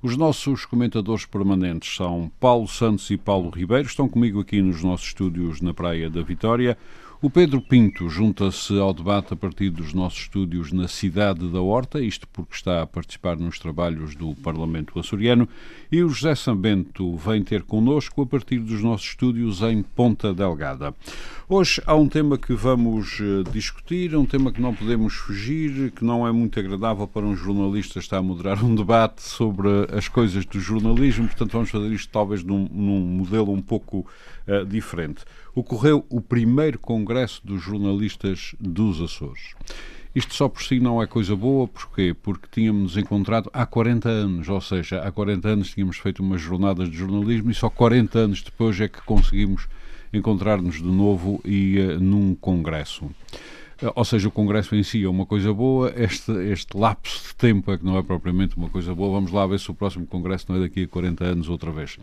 Os nossos comentadores permanentes são Paulo Santos e Paulo Ribeiro, estão comigo aqui nos nossos estúdios na Praia da Vitória. O Pedro Pinto junta-se ao debate a partir dos nossos estúdios na cidade da Horta, isto porque está a participar nos trabalhos do Parlamento açoriano, e o José Sambento vem ter connosco a partir dos nossos estúdios em Ponta Delgada. Hoje há um tema que vamos eh, discutir, um tema que não podemos fugir, que não é muito agradável para um jornalista estar a moderar um debate sobre as coisas do jornalismo, portanto vamos fazer isto talvez num, num modelo um pouco uh, diferente ocorreu o primeiro Congresso dos Jornalistas dos Açores. Isto só por si não é coisa boa, porquê? Porque tínhamos encontrado há 40 anos, ou seja, há 40 anos tínhamos feito umas jornadas de jornalismo e só 40 anos depois é que conseguimos encontrar-nos de novo e uh, num congresso. Uh, ou seja, o congresso em si é uma coisa boa, este, este lapso de tempo é que não é propriamente uma coisa boa. Vamos lá ver se o próximo congresso não é daqui a 40 anos outra vez.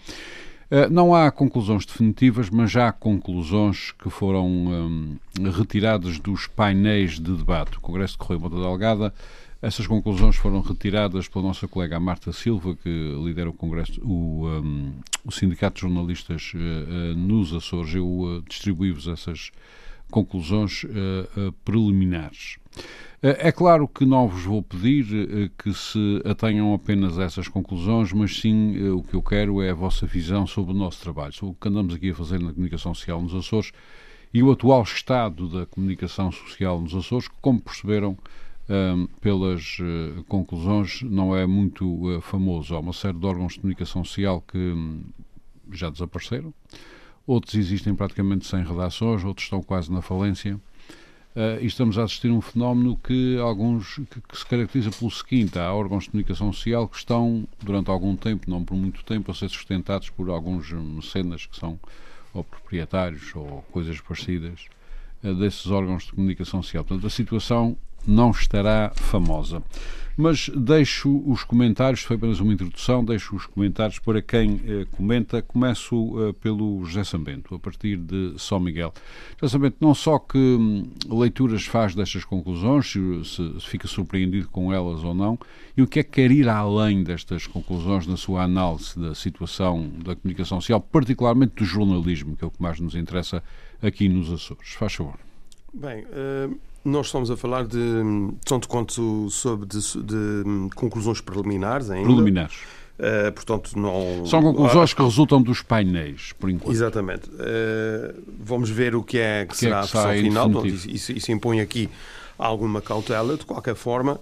Eh, não há conclusões definitivas, mas já há conclusões que foram um, retiradas dos painéis de debate. O Congresso de Correio Monta Delgada, essas conclusões foram retiradas pela nossa colega Marta Silva, que lidera o Congresso, o, um, o Sindicato de Jornalistas uh, uh, nos Açores. Eu uh, distribuí-vos essas conclusões preliminares. É claro que não vos vou pedir eh, que se atenham apenas a essas conclusões, mas sim eh, o que eu quero é a vossa visão sobre o nosso trabalho, sobre o que andamos aqui a fazer na comunicação social nos Açores e o atual estado da comunicação social nos Açores, que, como perceberam pelas uh, conclusões, não é muito uh, famoso. Há uma série de órgãos de comunicação social que um, já desapareceram, outros existem praticamente sem redações, outros estão quase na falência. Uh, e estamos a assistir a um fenómeno que alguns que, que, se caracteriza pelo seguinte: há órgãos de comunicação social que estão, durante algum tempo, não por muito tempo, a ser sustentados por alguns mecenas que são ou proprietários ou coisas parecidas uh, desses órgãos de comunicação social. Portanto, a situação não estará famosa. Mas deixo os comentários, foi apenas uma introdução, deixo os comentários para quem eh, comenta. Começo eh, pelo José Sambento, a partir de São Miguel. José Sambento, não só que hum, leituras faz destas conclusões, se, se, fica surpreendido com elas ou não, e o que é que quer ir além destas conclusões na sua análise da situação da comunicação social, particularmente do jornalismo, que é o que mais nos interessa aqui nos Açores. Faz favor. Bem, uh nós estamos a falar de, tanto quanto sobre de, de conclusões preliminares ainda. Preliminares. Uh, portanto, não... São conclusões que resultam dos painéis, por enquanto. Exatamente. Uh, vamos ver o que é que, que será é que a versão final. isso, isso impõe aqui alguma cautela. De qualquer forma,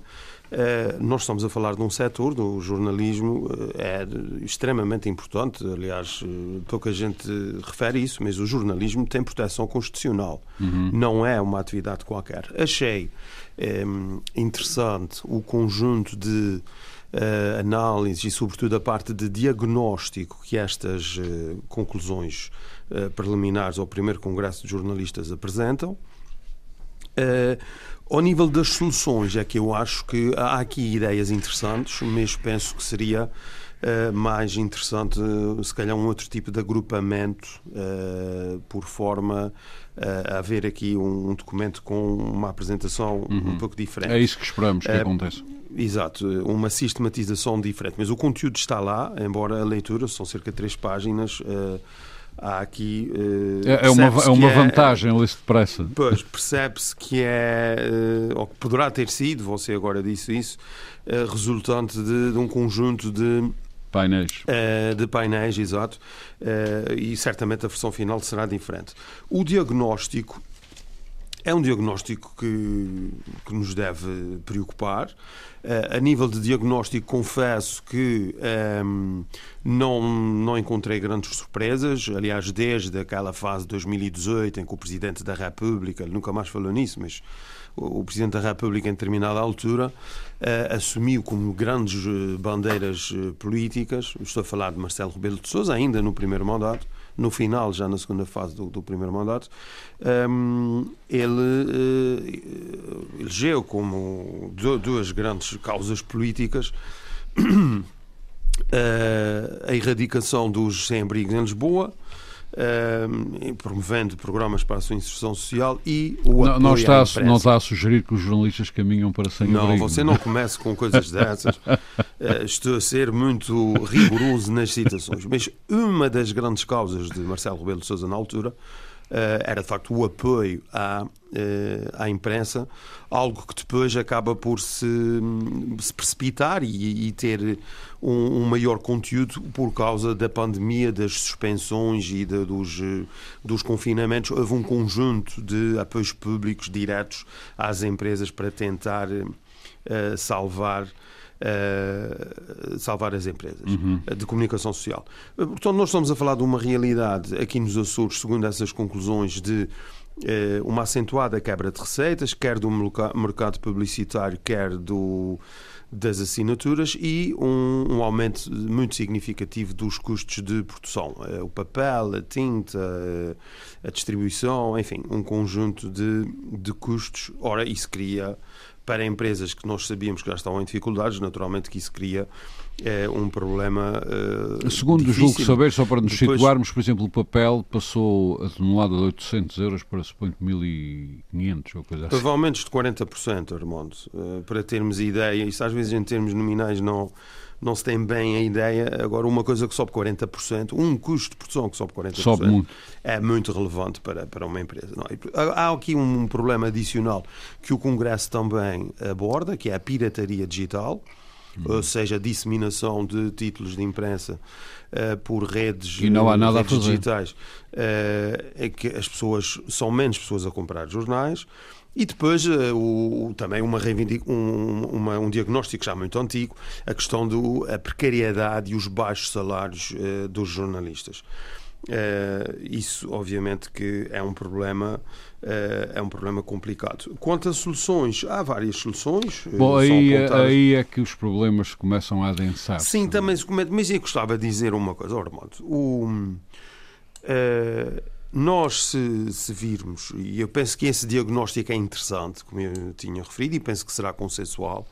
nós estamos a falar de um setor do jornalismo é extremamente importante. Aliás, eh, pouca gente refere isso, mas o jornalismo tem proteção constitucional. Uhum. Não é uma atividade qualquer. Achei é, interessante o conjunto de uh, análises e, sobretudo, a parte de diagnóstico que estas uh, conclusões uh, preliminares ao primeiro Congresso de Jornalistas apresentam. Uh, ao nível das soluções, é que eu acho que há aqui ideias interessantes, mas penso que seria uh, mais interessante, uh, se calhar, um outro tipo de agrupamento, uh, por forma a haver aqui um, um, documento com uma apresentação uhum. um pouco diferente. É isso que esperamos que aconteça. Exato, uma sistematização diferente. Mas o conteúdo está lá, embora a leitura, são cerca de três páginas há aqui. Uh, é, uma, é uma é- vantagem é, lista depressa. Pois, percebe-se que é, uh, ou que poderá ter sido, você agora disse isso, uh, resultante de, de, um conjunto de. Painéis. de painéis, exato. e certamente a versão final será diferente. O diagnóstico é um diagnóstico que, que nos deve preocupar. Uh, a nível de diagnóstico, confesso que um, ehm, não, não encontrei grandes surpresas. Aliás, desde aquela fase de 2018 em que o Presidente da República, ele nunca mais falou nisso, mas o Presidente da República, em determinada altura, uh, assumiu como grandes bandeiras políticas, estou a falar de Marcelo Rebelo de Sousa, ainda no primeiro mandato, no final, já na segunda fase do, do primeiro mandato, um, ele uh, elegeu como duas grandes causas políticas uh, a erradicação dos sem-abrigos em Lisboa uh, promovendo programas para a sua inserção social e o não, não está, a, não está a sugerir que os jornalistas caminham para sem Não, abrigo. você não comece com coisas dessas. uh, estou a ser muito rigoroso nas citações. Mas uma das grandes causas de Marcelo Rebelo de Sousa na altura era de facto o apoio à, eh, à imprensa, algo que depois acaba por se, se precipitar e, e ter um, um, maior conteúdo por causa da pandemia, das suspensões e de, dos, dos confinamentos. Houve um conjunto de apoios públicos diretos às empresas para tentar uh, salvar uh, salvar as empresas uhum. de comunicação social. Portanto, nós estamos a falar de uma realidade aqui nos Açores, segundo essas conclusões, de uh, uma acentuada quebra de receitas, quer do mercado publicitário, quer do das assinaturas e um, um, aumento muito significativo dos custos de produção. O papel, a tinta, a distribuição, enfim, um conjunto de, de custos. Ora, isso cria para empresas que nós sabíamos que já estavam em dificuldades, naturalmente que isso cria é, um problema. Uh, Segundo difícil. julgo saber, só para nos Depois, situarmos, por exemplo, o papel passou a tonelada de 800 euros para suponho 1500 ou coisa assim. Houve aumentos de 40%, Armando, uh, para termos ideia, isso às vezes em termos nominais não não se tem bem a ideia. Agora, uma coisa que sobe 40%, um custo de produção que sobe 40%, sobe muito. é muito relevante para, para uma empresa. Não, há aqui um problema adicional que o Congresso também aborda, que é a pirataria digital. Hum. Ou seja, a disseminação de títulos de imprensa uh, por redes, e não há nada redes a fazer. digitais, uh, é que as pessoas são menos pessoas a comprar jornais, e depois uh, o, também uma um, uma, um diagnóstico já muito antigo, a questão da precariedade e os baixos salários uh, dos jornalistas. Uh, isso, obviamente, que é um problema é um problema complicado. Quanto a soluções, há várias soluções. Bom, aí, aí é que os problemas começam a adensar. Sim, também se comete. Mas eu gostava de dizer uma coisa, Ormond. O, uh, nós, se, se, virmos, e eu penso que esse diagnóstico é interessante, como eu tinha referido, e penso que será consensual,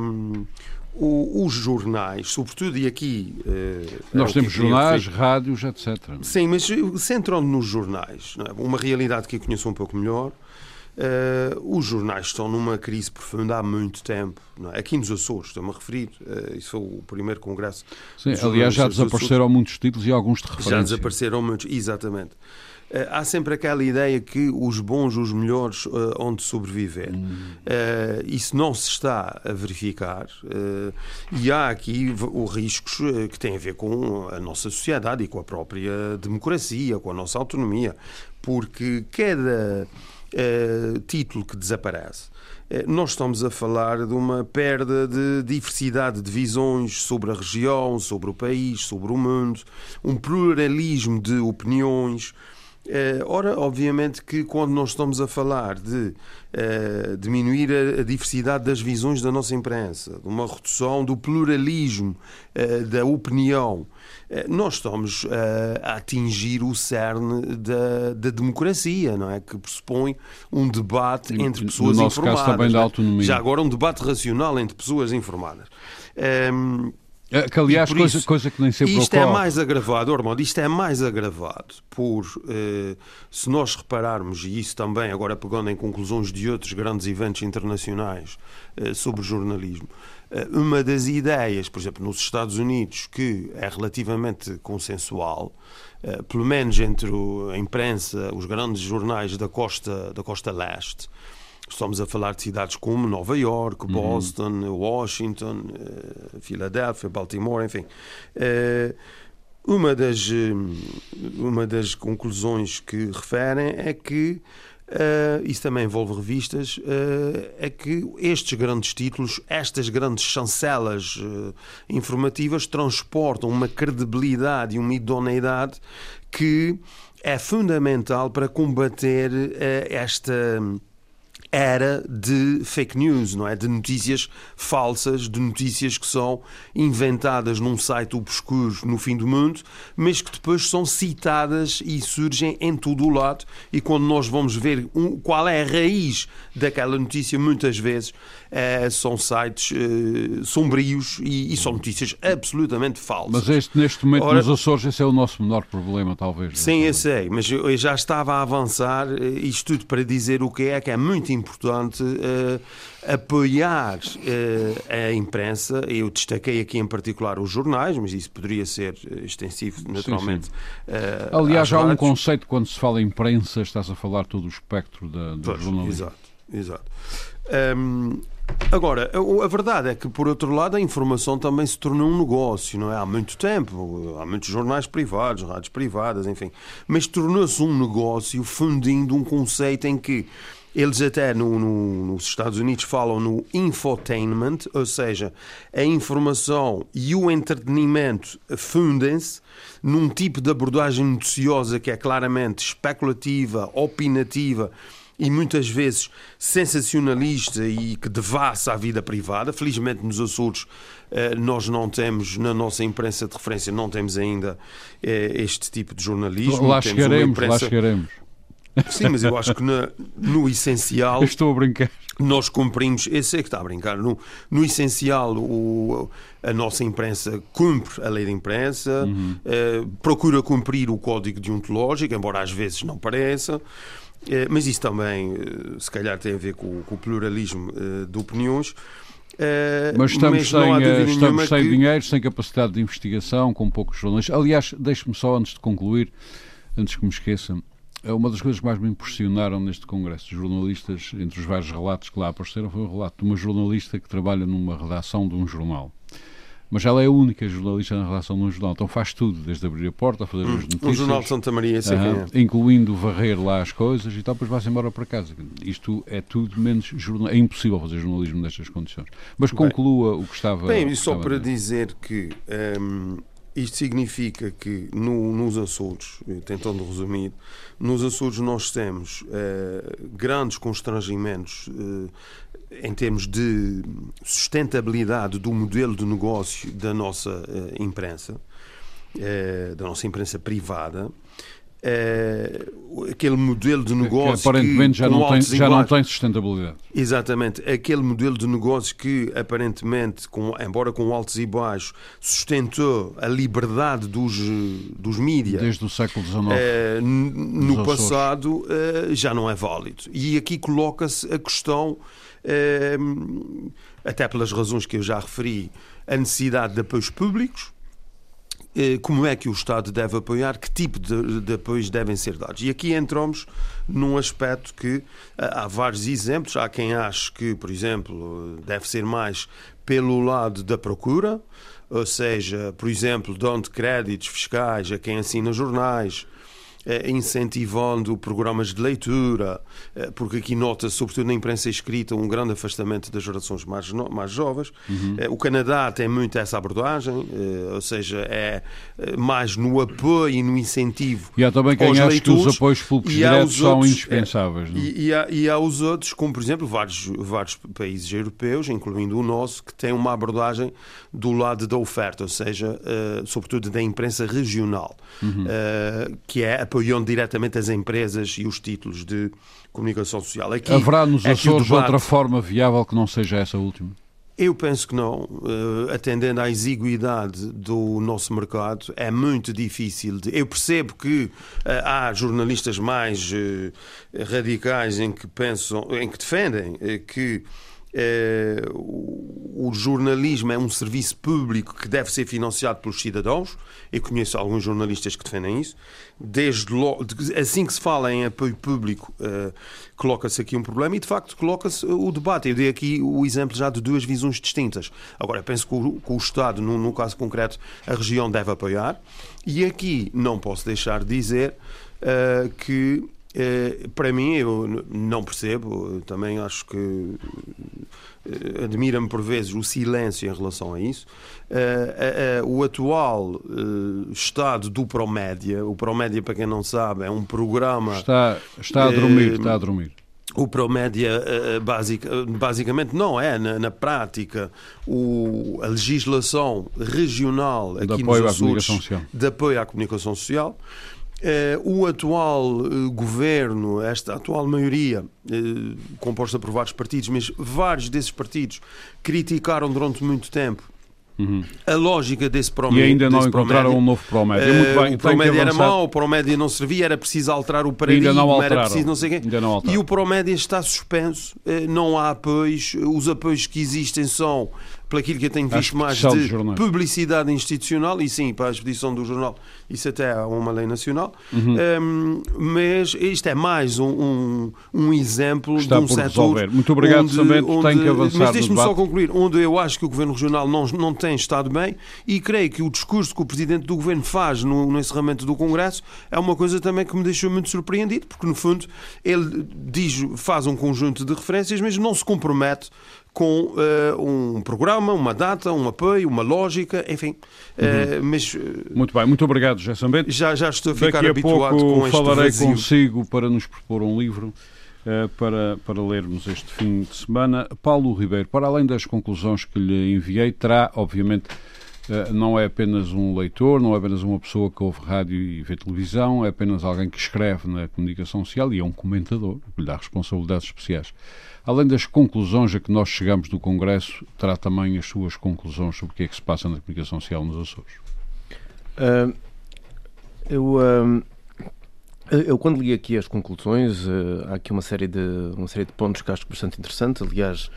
um, o, os jornais, sobretudo, e aqui. Uh, Nós temos jornais, rádios, etc. Sim, mas centrando nos jornais, é? uma realidade que eu conheço um pouco melhor. Uh, os jornais estão numa crise profunda há muito tempo. É? Aqui nos Açores, estou-me a referir. Uh, isso foi o primeiro congresso. Sim, aliás, já desapareceram muitos títulos e alguns de referência. Já desapareceram muitos, exatamente. Uh, há sempre aquela ideia que os bons, os melhores, uh, onde sobreviver. Hum. Uh, isso não se está a verificar e há aqui os riscos que têm a ver com a nossa sociedade e com a própria democracia, com a nossa autonomia, porque cada título que desaparece nós estamos a falar de uma perda de diversidade de visões sobre a região, sobre o país, sobre o mundo, um pluralismo de opiniões. Uh, ora, obviamente que quando nós estamos a falar de uh, diminuir a, a, diversidade das visões da nossa imprensa, de uma redução do pluralismo uh, da opinião, nós estamos a atingir o cerne da, da, democracia, não é? Que pressupõe um debate entre pessoas no nosso informadas. Caso também da autonomia. Já agora um debate racional entre pessoas informadas. Um, é, que, aliás, coisa, isso, coisa que nem sempre Isto é ocorre. é mais agravado, Ormond, isto é mais agravado por, eh, se nós repararmos, e isso também, agora pegando em conclusões de outros grandes eventos internacionais eh, sobre jornalismo, eh, uma das ideias, por exemplo, nos Estados Unidos, que é relativamente consensual, eh, pelo menos entre a imprensa, os grandes jornais da costa, da costa leste, Estamos a falar de cidades como Nova York, uhum. Boston, uhum. Washington, Filadélfia, Baltimore, enfim. Uh, uma, das, uma das conclusões que referem é que Uh, isso também envolve revistas, uh, é que estes grandes títulos, estas grandes chancelas uh, informativas transportam uma credibilidade e uma idoneidade que é fundamental para combater esta era de fake news, não é? De notícias falsas, de notícias que são inventadas num site obscuro no fim do mundo, mas que depois são citadas e surgem em todo o lado. E quando nós vamos ver qual é a raiz daquela notícia, muitas vezes são sites é, sombrios e, e, são notícias absolutamente falsas. Mas este, neste momento Ora, nos Açores esse é o nosso menor problema, talvez. Sim, eu sei, mas eu já estava a avançar eh, isto tudo para dizer o que é que é muito importante uh, apoiar a imprensa. Eu destaquei aqui em particular os jornais, mas isso poderia ser extensivo, naturalmente. Sim, sim. Aliás, há um conceito quando se fala em imprensa, estás a falar todo o espectro da, do pois, jornalismo. Exato, exato. Um, Agora, a verdade é que, por outro lado, a informação também se tornou um negócio, não é? Há muito tempo, há muitos jornais privados, rádios privadas, enfim. Mas tornou-se um negócio fundindo um conceito em que eles até no, no, nos Estados Unidos falam no infotainment, ou seja, a informação e o entretenimento fundem-se num tipo de abordagem noticiosa que é claramente especulativa, opinativa e muitas vezes sensacionalista e que devassa a vida privada. Felizmente nos Açores eh, nós não temos, na nossa imprensa de referência, não temos ainda eh, este tipo de jornalismo. Lá chegaremos, imprensa... lá chegaremos. Sim, mas eu acho que na, no essencial. Eu estou a brincar. Nós cumprimos. Esse é que está a brincar. No, no essencial, o, a nossa imprensa cumpre a lei da imprensa, uhum. eh, procura cumprir o código deontológico, embora às vezes não pareça. Eh, mas isso também, eh, se calhar, tem a ver com, com o pluralismo eh, de opiniões. mas estamos mas sem, estamos sem que... dinheiro, sem capacidade de investigação, com poucos jornalistas. Aliás, deixe-me só, antes de concluir, antes que me esqueça, uma das coisas que mais me impressionaram neste congresso de jornalistas, entre os vários relatos que lá apareceram, foi o relato de uma jornalista que trabalha numa redação de um jornal mas ela é a única jornalista na relação de um jornal, então faz tudo, desde abrir a porta, a fazer hum, as notícias. O Jornal de Santa Maria, sei uh, é. Incluindo varrer lá as coisas e tal, depois vai-se embora para casa. Isto é tudo menos jornal. É impossível fazer jornalismo nestas condições. Mas conclua bem, o que estava. Bem, e só para dizer que. Um, isto significa que no, nos Açores, tentando resumir, nos Açores nós temos uh, grandes constrangimentos uh, em termos de sustentabilidade do modelo de negócio da nossa uh, imprensa, uh, da nossa imprensa privada, Uh, aquele modelo de negócio que aparentemente que, já, não tem, já não tem sustentabilidade. Exatamente, aquele modelo de negócio que aparentemente, com, embora com altos e baixos, sustentou a liberdade dos, dos mídias desde o século XIX. Uh, no passado uh, já não é válido. E aqui coloca-se a questão Ehm, até pelas razões que eu já referi, a necessidade de apoios públicos, eh, como é que o Estado deve apoiar, que tipo de, de, apoios devem ser dados. E aqui entramos num aspecto que há vários exemplos. Há quem ache que, por exemplo, deve ser mais pelo lado da procura, ou seja, por exemplo, dando créditos fiscais a quem assina jornais, eh, incentivando programas de leitura, eh, porque aqui nota, sobretudo na imprensa escrita, um grande afastamento das gerações mais, mais jovens. Uhum. O Canadá tem muito essa abordagem, ou seja, é mais no apoio e no incentivo. E há também quem acha que os apoios públicos diretos são outros, indispensáveis. É, e, e, há, e há os outros, como por exemplo vários, vários países europeus, incluindo o nosso, que têm uma abordagem do lado da oferta, ou seja, sobretudo da imprensa regional, uhum. uh, que é apoiar apoiando diretamente as empresas e os títulos de comunicação social. Aqui, Haverá nos é Açores debate... outra forma viável que não seja essa última? Eu penso que não. Uh, atendendo à exiguidade do nosso mercado, é muito difícil. De... Eu percebo que uh, há jornalistas mais uh, radicais em que pensam, em que defendem que eh, o jornalismo é um serviço público que deve ser financiado pelos cidadãos. Eu conheço alguns jornalistas que defendem isso. Desde assim que se fala em apoio público, uh, coloca-se aqui um problema e, de facto, coloca-se o debate. Eu dei aqui o exemplo já de duas visões distintas. Agora, penso que o, que o Estado, no, no, caso concreto, a região deve apoiar. E aqui não posso deixar de dizer uh, que eh, para mim, eu não percebo, também acho que eh, admira-me por vezes o silêncio em relação a isso. Eh, o atual estado do Promédia, o Promédia, para quem não sabe, é um programa. Está, está a dormir, está a dormir. o Promédia basic, basicamente não é na, na, prática o, a legislação regional aqui de apoio nos Açores de apoio à comunicação social. Uh, o atual uh, governo, esta atual maioria, uh, composta por vários partidos, mas vários desses partidos criticaram durante muito tempo Uhum. A lógica desse Promédia. E ainda não encontraram um novo Promédia. Uh, bem, o Promédia era mau, o Promédia não servia, era preciso alterar o paradigma, ainda não era preciso não sei quê. Ainda não e o Promédia está suspenso, não há apoios, os apoios que existem são pelo aquilo que eu tenho visto mais de publicidade institucional, e sim, para a expedição do jornal, isso até é uma lei nacional, uhum. um, mas isto é mais um, um, um exemplo Está de um setor. Resolver. Muito obrigado, onde, onde, tem que avançar. Mas deixe-me só concluir, onde eu acho que o Governo Regional não, não tem estado bem, e creio que o discurso que o Presidente do Governo faz no, no encerramento do Congresso é uma coisa também que me deixou muito surpreendido, porque no fundo ele diz, faz um conjunto de referências, mas não se compromete com uh, um programa, uma data, um apoio, uma lógica, enfim. Uh, mas, uh, muito bem, muito obrigado, José Sambento. Já, já estou a ficar Daqui a habituado pouco com este falarei vazio. consigo para nos propor um livro. Para, para lermos este fim de semana. Paulo Ribeiro, para além das conclusões que lhe enviei, terá, obviamente, não é apenas um leitor, não é apenas uma pessoa que ouve rádio e vê televisão, é apenas alguém que escreve na comunicação social e é um comentador, que lhe dá responsabilidades especiais. Além das conclusões a que nós chegamos do Congresso, terá também as suas conclusões sobre o que é que se passa na comunicação social nos Açores? Uh, eu, uh, eu, quando li aqui as conclusões, uh, há aqui uma série, de, uma série de pontos que acho bastante interessantes. Aliás,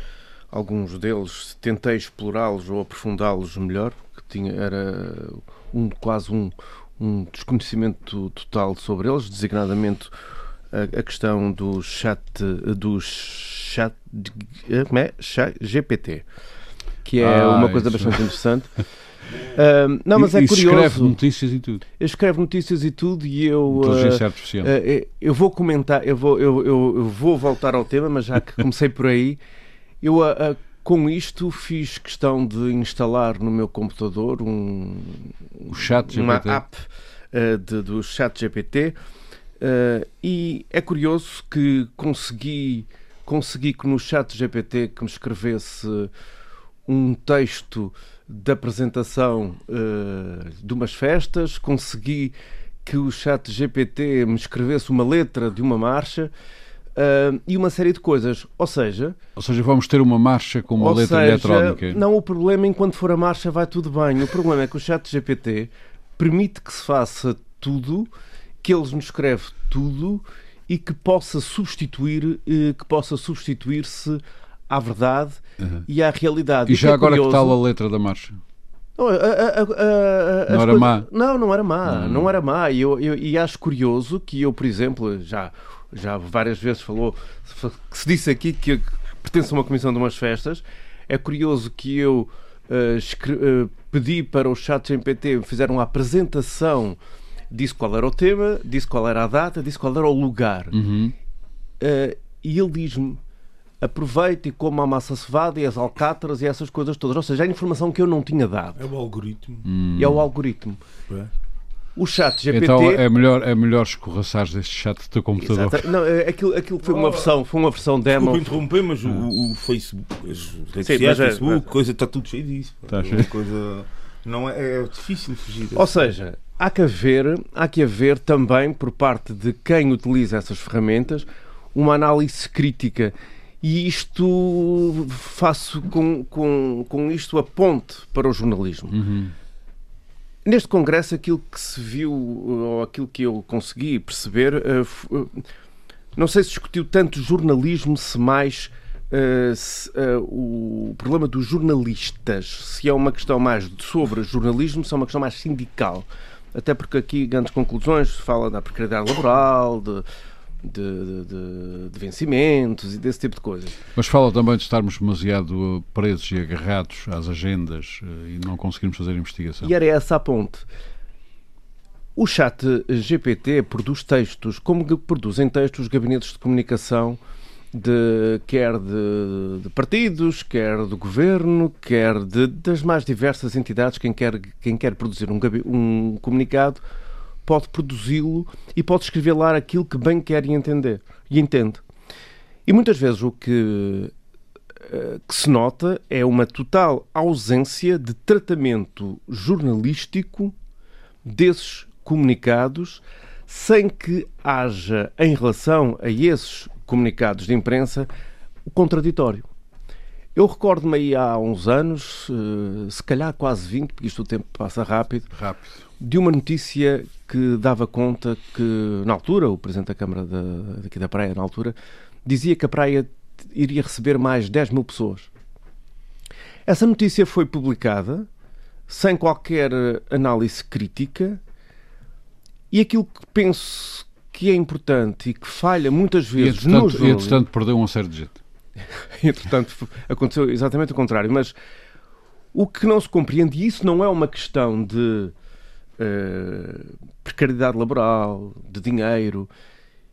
alguns deles tentei explorá-los ou aprofundá-los melhor, que tinha, era um, quase um, um desconhecimento total sobre eles, designadamente a, a questão do chat, dos chat, como é? Chat GPT, que é ah, uma coisa bastante interessante. Uh, não, mas é curioso. escreve notícias e tudo. Escreve notícias e tudo e eu. Inteligência uh, artificial. Uh, eu vou comentar, eu vou, eu, eu, eu, vou voltar ao tema, mas já que comecei por aí, eu com isto fiz questão de instalar no meu computador um, o chat uma app de, do Chat GPT e é curioso que consegui consegui que no chat GPT que me escrevesse um texto de apresentação uh, de umas festas, consegui que o chat GPT me escrevesse uma letra de uma marcha uh, e uma série de coisas. Ou seja... Ou seja, vamos ter uma marcha com uma letra seja, eletrónica. Não, o problema, enquanto for a marcha, vai tudo bem. O problema é que o chat GPT permite que se faça tudo, que ele nos escreve tudo e que possa substituir eh, que possa substituir-se à verdade uhum. e à realidade. E já é agora curioso... que tal a letra da marcha? Não, a, a, a, não era coisas... má? Não, não era má. Não, não era má. E, eu, eu, e acho curioso que eu, por exemplo, já, já várias vezes falou, que se disse aqui que pertence a uma comissão de umas festas. É curioso que eu uh, uh, pedi para o chat GPT fizer uma apresentação disse qual era o tema, disse qual era a data, disse qual era o lugar. Uhum. Uh, e ele diz-me: aproveite e coma a massa cevada e as alcatras e essas coisas todas. Ou seja, a informação que eu não tinha dado. É o algoritmo. Hum. É o algoritmo. É. O chat GPT. Então é melhor, é melhor escorraçares deste chat do teu computador. Exato. Não, é, aquilo, aquilo foi uma versão, foi uma versão demo. Desculpa interromper, mas o, o Facebook, as redes sociais, é, Facebook, coisa, está tudo cheio disso. Está cheio. Coisa, não é, é difícil fugir. Ou seja, há que haver, há que haver também, por parte de quem utiliza essas ferramentas, uma análise crítica. E isto faço com, com, com isto a ponte para o jornalismo. Uhum. Neste congresso, aquilo que se viu, ou aquilo que eu consegui perceber, uh, não sei se discutiu tanto jornalismo, se mais se, o problema dos jornalistas, se é uma questão mais sobre jornalismo, se é uma questão mais sindical. Até porque aqui grandes conclusões fala da precariedade laboral, de, de, de, de, vencimentos e desse tipo de coisas. Mas fala também de estarmos demasiado presos e agarrados às agendas eh, e não conseguirmos fazer investigação. E era essa a ponte. O chat GPT produz textos, como produzem textos os gabinetes de comunicação de, quer de, de, partidos, quer do governo, quer das mais diversas entidades. Quem quer, quem quer produzir um, um comunicado pode produzi-lo e pode escrever lá aquilo que bem quer e entender e entende. E muitas vezes o que, uh, que se nota é uma total ausência de tratamento jornalístico desses comunicados, sem que haja, em relação a esses comunicados de imprensa, o contraditório. Eu recordo-me aí há uns anos, eh, se calhar quase 20, porque isto o tempo passa rápido, rápido, de uma notícia que dava conta que, na altura, o Presidente da Câmara da, daqui da Praia, na altura, dizia que a Praia iria receber mais 10 mil pessoas. Essa notícia foi publicada sem qualquer análise crítica e aquilo que penso que é importante e que falha muitas vezes e, no. E, entretanto, perdeu um certo jeito. Entretanto, aconteceu exatamente o contrário. Mas o que não se compreende, e isso não é uma questão de uh, precariedade laboral, de dinheiro.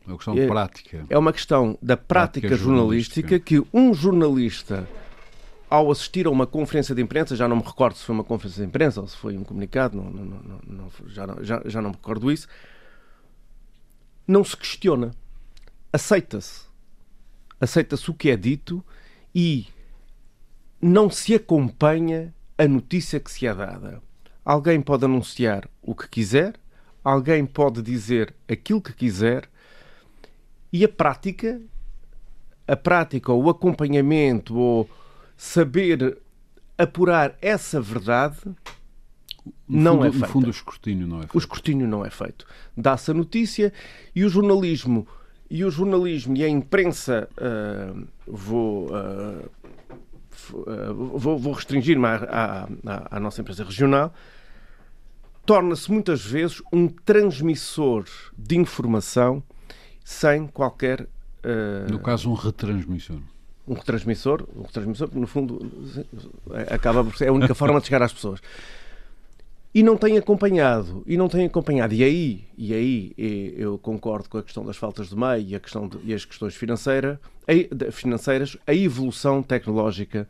É uma questão é, prática. É uma questão da prática, prática jornalística, jornalística que um jornalista, ao assistir a uma conferência de imprensa, já não me recordo se foi uma conferência de imprensa ou se foi um comunicado, não, não, não, não já, já, já não me recordo isso, não se questiona. Aceita-se aceita-se o que é dito e não se acompanha a notícia que se é dada. Alguém pode anunciar o que quiser, alguém pode dizer aquilo que quiser e a prática, a prática ou o acompanhamento ou saber apurar essa verdade não fundo, é feito. No fundo, o escrutínio não é feito. O escrutínio não é feito. Dá-se a notícia e o jornalismo e o jornalismo e a imprensa, uh, vou, uh, vou, vou restringir-me à, à, à, nossa empresa regional, torna-se muitas vezes um transmissor de informação sem qualquer. Uh, no caso, um retransmissor. Um retransmissor, um retransmissor, no fundo, acaba por ser a única forma de chegar às pessoas e não tem acompanhado e não tem acompanhado e aí e aí eu concordo com a questão das faltas de meio e a questão de, e as questões financeiras a, financeiras a evolução tecnológica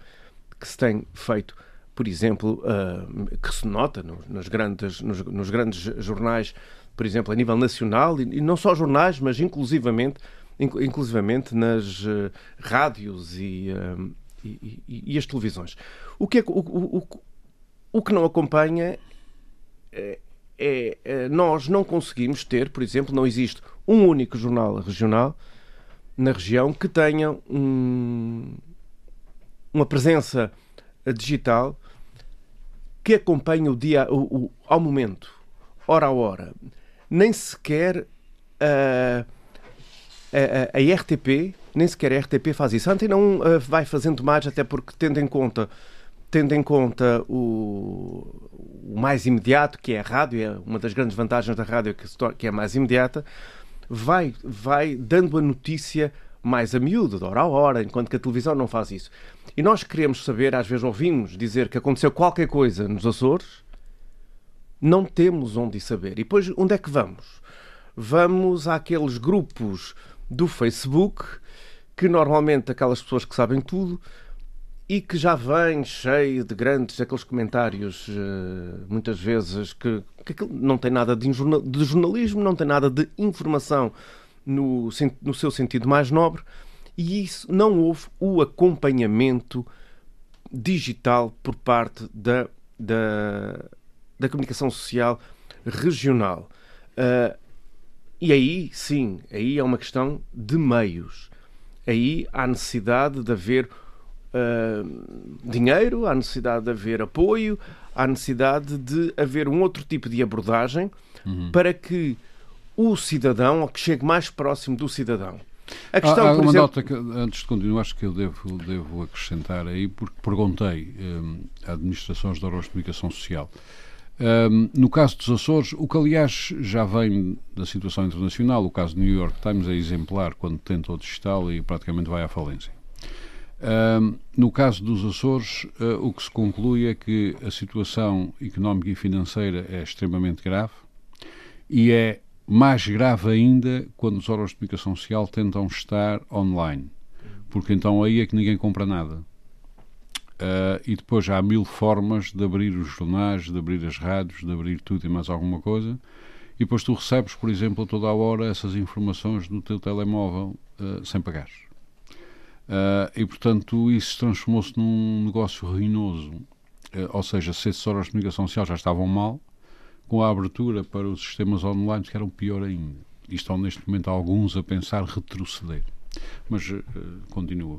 que se tem feito por exemplo uh, que se nota no, nos grandes nos, nos, grandes jornais por exemplo a nível nacional e, e não só jornais mas inclusivamente inclusivamente nas uh, rádios e, uh, e, e, as televisões. O que é, o, o, o que não acompanha é, é, é, nós não conseguimos ter, por exemplo, não existe um único jornal regional na região que tenha um, uma presença digital que acompanhe o dia o, o, ao momento, hora a hora. Nem sequer a, a, a RTP, nem sequer a RTP faz isso. A Antena 1 uh, vai fazendo mais, até porque, tendo em conta tendo em conta o, o, mais imediato, que é a rádio, é uma das grandes vantagens da rádio que, que é mais imediata, vai, vai dando a notícia mais a miúdo, de hora a hora, enquanto que a televisão não faz isso. E nós queremos saber, às vezes ouvimos dizer que aconteceu qualquer coisa nos Açores, não temos onde saber. E depois, onde é que vamos? Vamos àqueles grupos do Facebook, que normalmente aquelas pessoas que sabem tudo, e que já vem cheio de grandes aqueles comentários eh, muitas vezes que, que não tem nada de, de, jornalismo, não tem nada de informação no, no seu sentido mais nobre e isso não houve o acompanhamento digital por parte da, da, da comunicação social regional. Uh, e aí, sim, aí é uma questão de meios. Aí há necessidade de haver uh, dinheiro, há necessidade de haver apoio, há necessidade de haver um outro tipo de abordagem uhum. para que o cidadão, ou que chegue mais próximo do cidadão. A questão, há, há uma exemplo... nota que, antes de continuar, acho que eu devo, devo acrescentar aí, porque perguntei um, a administrações de comunicação social. Um, no caso dos Açores, o que aliás já vem da situação internacional, o caso do New York Times é exemplar quando tenta o digital e praticamente vai à falência no caso dos Açores, uh, o que se conclui é que a situação económica e financeira é extremamente grave e é mais grave ainda quando os órgãos de comunicação social tentam estar online, porque então aí é que ninguém compra nada. Uh, e depois há mil formas de abrir os jornais, de abrir as rádios, de abrir tudo e mais alguma coisa. E depois tu recebes, por exemplo, toda a hora essas informações no teu telemóvel uh, sem pagar. Uh, e, portanto, isso transformou-se num negócio ruinoso. Ou seja, se esses órgãos de comunicação social já estavam mal, com a abertura para os sistemas online ficaram pior ainda. E estão, neste momento, alguns a pensar retroceder. Mas uh, continua.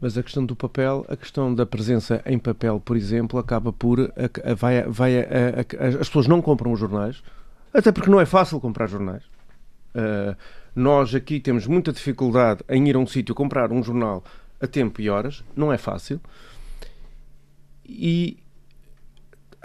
Mas a questão do papel, a questão da presença em papel, por exemplo, acaba por. A, a, vai, vai a, as pessoas não compram os jornais, até porque não é fácil comprar jornais. Uh, nós aqui temos muita dificuldade em ir a um sítio comprar um jornal a tempo e horas, não é fácil. E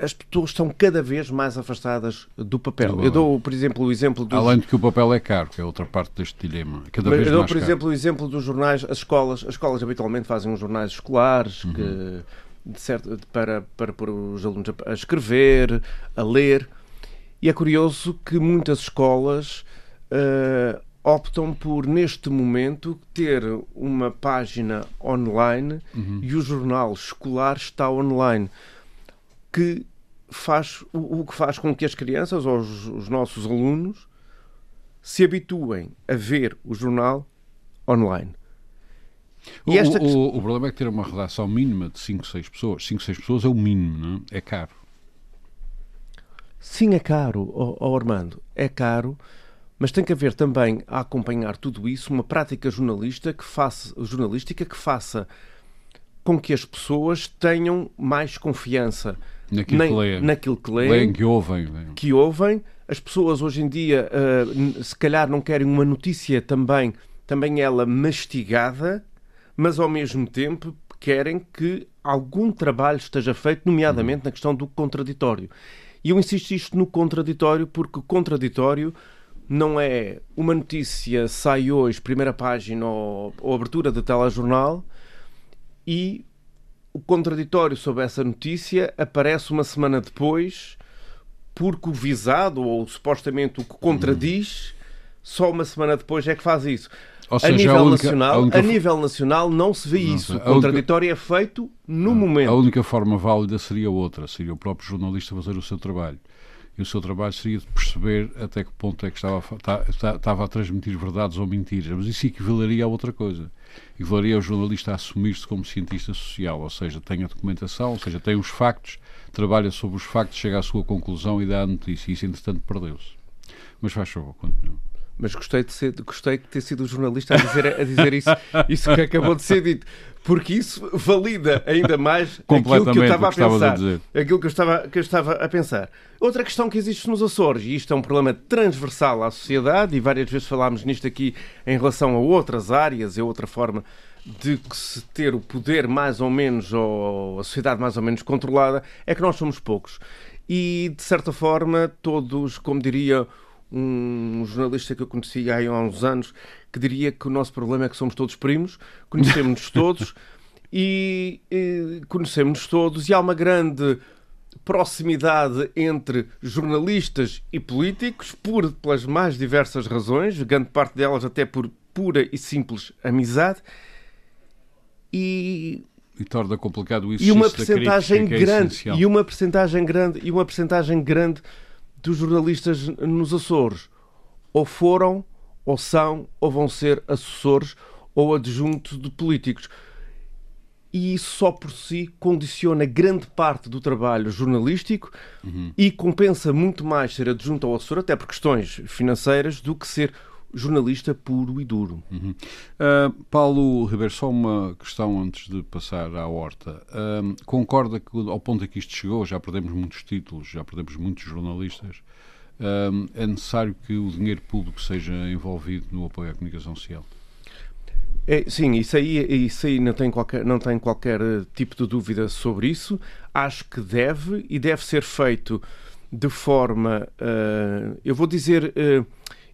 as pessoas estão cada vez mais afastadas do papel. Eu dou, por exemplo, o exemplo dos... Além de que o papel é caro, que é outra parte deste dilema. Cada vez eu dou, mais por caro. exemplo, o exemplo dos jornais, as escolas. As escolas habitualmente fazem uns jornais escolares uhum. que, de certo, para, para pôr os alunos a escrever, a ler. E é curioso que muitas escolas uh, optam por, neste momento, ter uma página online uhum. e o jornal escolar está online. Que faz o, o que faz com que as crianças ou os, os nossos alunos se habituem a ver o jornal online. O, esta... o, o, problema é que ter uma redação mínima de 5, 6 pessoas. 5, 6 pessoas é o mínimo, não é? É caro. Sim, é caro, oh, oh Armando. É caro mas tem que haver também, a acompanhar tudo isso, uma prática jornalista que faça, jornalística que faça com que as pessoas tenham mais confiança naquilo, nem, que, leem. naquilo que leem, leem que ouvem. Que ouvem. As pessoas hoje em dia, uh, se calhar, não querem uma notícia também, também ela mastigada, mas ao mesmo tempo querem que algum trabalho esteja feito, nomeadamente uhum. na questão do contraditório. E eu insisto isto no contraditório porque o contraditório não é uma notícia sai hoje, primeira página ou, ou abertura de telejornal e o contraditório sobre essa notícia aparece uma semana depois porque o visado ou supostamente o que contradiz só uma semana depois é que faz isso. Seja, a, nível a, única, nacional, a, única... a, nível nacional não se vê não, isso. O contraditório única... é feito no momento. A única forma válida seria outra, seria o próprio jornalista fazer o seu trabalho e o seu trabalho seria de perceber até que ponto é que estava a, estava a transmitir verdades ou mentiras, mas isso equivaleria a outra coisa. Equivaleria ao jornalista a assumir-se como cientista social, ou seja, tem a documentação, ou seja, tem os factos, trabalha sobre os factos, chega à sua conclusão e dá a notícia. E isso, entretanto, perdeu-se. Mas faz favor, continua. Mas gostei de, ser, gostei de ter sido o jornalista a dizer, a dizer isso, isso que acabou de ser dito porque isso valida ainda mais aquilo que eu estava a pensar. A aquilo que eu, estava, que eu estava a pensar. Outra questão que existe nos Açores, e isto é um problema transversal à sociedade, e várias vezes falámos nisto aqui em relação a outras áreas e outra forma de se ter o poder mais ou menos, ou a sociedade mais ou menos controlada, é que nós somos poucos. E, de certa forma, todos, como diria um jornalista que eu conheci há uns anos que diria que o nosso problema é que somos todos primos, conhecemos-nos todos e, e conhecemos-nos todos e há uma grande proximidade entre jornalistas e políticos por pelas mais diversas razões, grande parte delas até por pura e simples amizade e e torna complicado isso e uma percentagem é grande é e uma percentagem grande e uma percentagem grande dos jornalistas nos Açores ou foram, ou são, ou vão ser assessores ou adjuntos de políticos. E isso só por si condiciona grande parte do trabalho jornalístico uhum. e compensa muito mais ser adjunto ou assessor, até por questões financeiras, do que ser jornalista puro e duro. Uhum. Uh, Paulo Ribeiro, só uma questão antes de passar à horta. Uh, concorda que ao ponto a que isto chegou, já perdemos muitos títulos, já perdemos muitos jornalistas, uh, é necessário que o dinheiro público seja envolvido no apoio à comunicação social? É, sim, isso aí, isso aí não, tem qualquer, não tem qualquer tipo de dúvida sobre isso. Acho que deve e deve ser feito de forma, eu vou dizer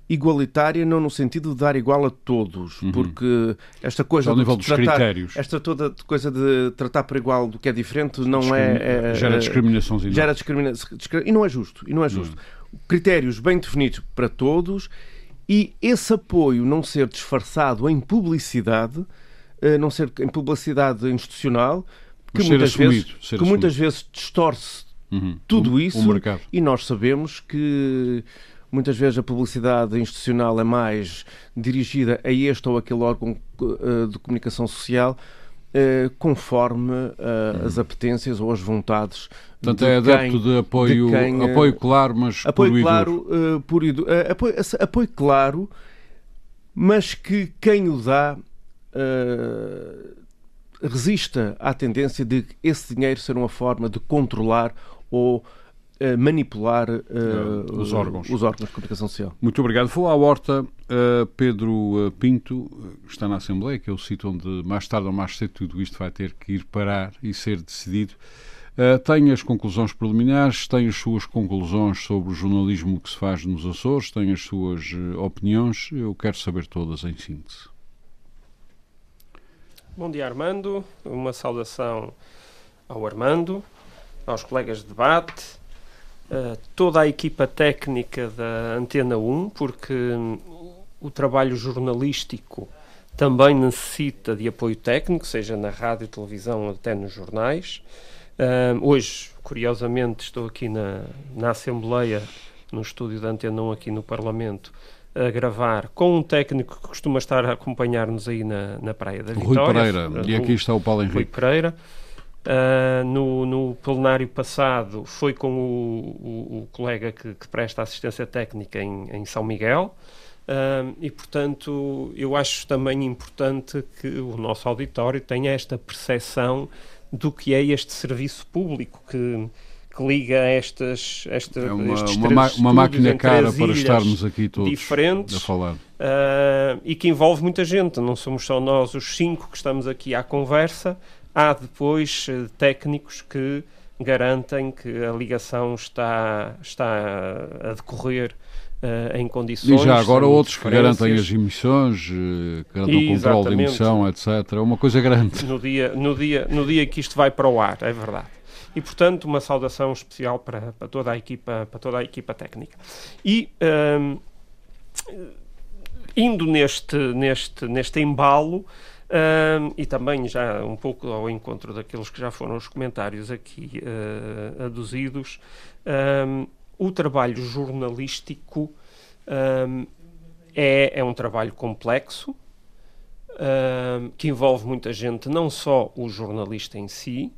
igualitária não no sentido de dar igual a todos, uhum. porque esta coisa ao nível de dos tratar, critérios. esta toda coisa de tratar por igual do que é diferente não é, é, gera discriminação gera discriminação e não é justo e não é justo. Uhum. Critérios bem definidos para todos e esse apoio não ser disfarçado em publicidade, eh, não ser em publicidade institucional, que muitas assumido, vezes que muitas vezes distorce uhum. tudo isso e nós sabemos que muitas vezes a publicidade institucional é mais dirigida a este ou aquele órgão uh, de comunicação social, uh, conforme uh, as apetências ou as vontades. Portanto, é adepto de apoio, de quem, apoio claro, mas apoio claro, uh, por, apoio, apoio claro, mas que quem o dá resista à tendência de esse dinheiro ser uma forma de controlar ou manipular uh, os, órgãos. os órgãos de comunicação social. Muito obrigado. Vou à horta. Uh, Pedro Pinto está na Assembleia, que é o sítio onde mais tarde ou mais cedo tudo isto vai ter que ir parar e ser decidido. Uh, tem as conclusões preliminares, tem as suas conclusões sobre o jornalismo que se faz nos Açores, tem as suas uh, opiniões. Eu quero saber todas em síntese. Bom dia, Armando. Uma saudação ao Armando, aos colegas de debate, toda a equipa técnica da Antena 1, porque o trabalho jornalístico também necessita de apoio técnico, seja na rádio, televisão ou até nos jornais. Uh, hoje, curiosamente, estou aqui na, na Assembleia, no estúdio da Antena 1 aqui no Parlamento, a gravar com um técnico que costuma estar a acompanhar-nos aí na, na Praia da Vitória. Rui Pereira, e aqui está o Paulo Henrique. Rui Pereira. Uh, no, no, plenário passado foi com o, o, o colega que, que, presta assistência técnica em, em São Miguel uh, e, portanto, eu acho também importante que o nosso auditório tenha esta percepção do que é este serviço público que, que liga estas, esta, é uma, uma, uma máquina cara para estarmos aqui todos diferentes, a falar. Uh, e que envolve muita gente. Não somos só nós os cinco que estamos aqui à conversa, Há depois eh, técnicos que garantem que a ligação está, está a decorrer uh, em condições. E já agora outros que garantem as emissões, uh, que garantem o controle de emissão, etc. É uma coisa grande. No dia, no, dia, no dia que isto vai para o ar, é verdade. E, portanto, uma saudação especial para, para, toda, a equipa, para toda a equipa técnica. E, um, ehm, indo neste, neste, neste embalo, um, e também já um pouco ao encontro daqueles que já foram os comentários aqui uh, aduzidos, um, o trabalho jornalístico um, é, é um trabalho complexo, que envolve muita gente, não só o jornalista em si,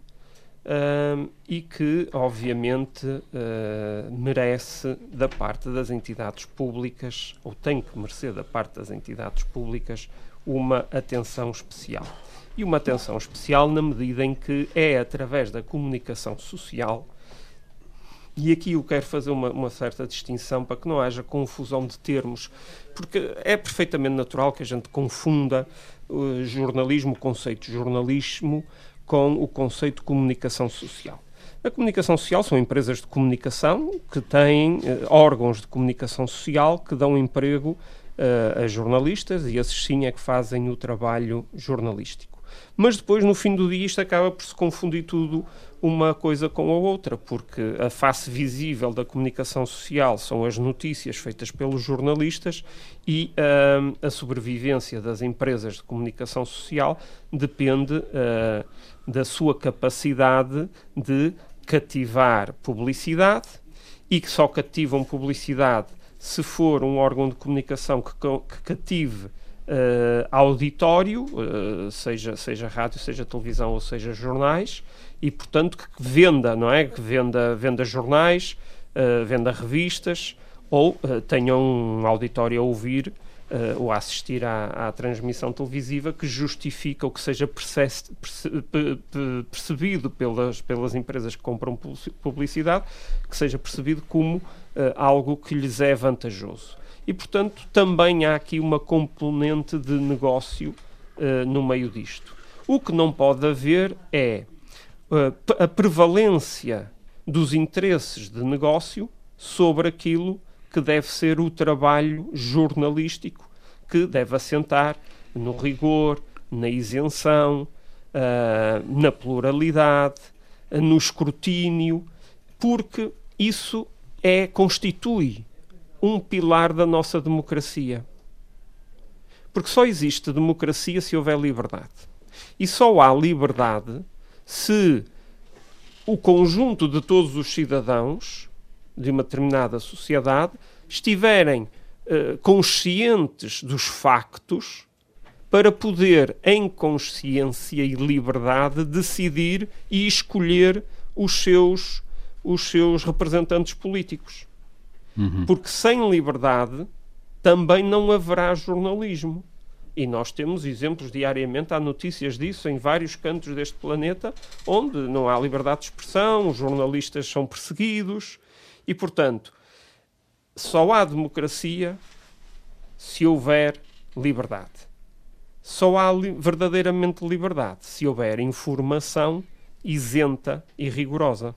e que, obviamente, uh, merece da parte das entidades públicas, ou tem que merecer da parte das entidades públicas, uma atenção especial. E uma atenção especial na medida em que é através da comunicação social. E aqui eu quero fazer uma, uma, certa distinção para que não haja confusão de termos, porque é perfeitamente natural que a gente confunda o jornalismo, o conceito de jornalismo, com o conceito de comunicação social. A comunicação social são empresas de comunicação que têm eh, órgãos de comunicação social que dão emprego uh, a jornalistas e esses sim é que fazem o trabalho jornalístico. Mas depois, no fim do dia, isto acaba por se confundir tudo uma coisa com a outra, porque a face visível da comunicação social são as notícias feitas pelos jornalistas e uh, a sobrevivência das empresas de comunicação social depende uh, da sua capacidade de cativar publicidade e que só cativam publicidade se for um órgão de comunicação que, que cative uh, auditório, uh, seja, seja rádio, seja televisão ou seja jornais, e portanto que venda, não é? Que venda, venda jornais, uh, venda revistas ou tenha um auditório a ouvir uh, ou a assistir à, à, transmissão televisiva que justifica ou que seja perce percebido pelas, pelas empresas que compram publicidade, que seja percebido como uh, algo que lhes é vantajoso. E, portanto, também há aqui uma componente de negócio uh, no meio disto. O que não pode haver é a prevalência dos interesses de negócio sobre aquilo que deve ser o trabalho jornalístico que deve assentar no rigor, na isenção, uh, na pluralidade, no escrutínio, porque isso é constitui um pilar da nossa democracia. Porque só existe democracia se houver liberdade. E só há liberdade se o conjunto de todos os cidadãos de uma determinada sociedade estiverem uh, conscientes dos factos para poder, em consciência e liberdade, decidir e escolher os seus, os seus representantes políticos. Uhum. Porque sem liberdade também não haverá jornalismo. E nós temos exemplos diariamente, há notícias disso em vários cantos deste planeta, onde não há liberdade de expressão, os jornalistas são perseguidos e, portanto, só há democracia se houver liberdade. Só há li verdadeiramente liberdade se houver informação isenta e rigorosa.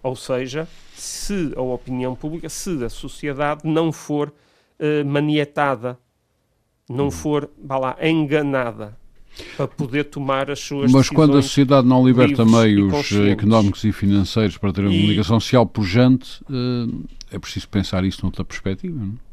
Ou seja, se a opinião pública, se a sociedade não for uh, manietada, não hum. for, vá lá, enganada para poder tomar as suas Mas quando a sociedade não liberta meios e económicos e financeiros para ter uma e... comunicação social pujante, eh, é preciso pensar isso noutra perspectiva, não?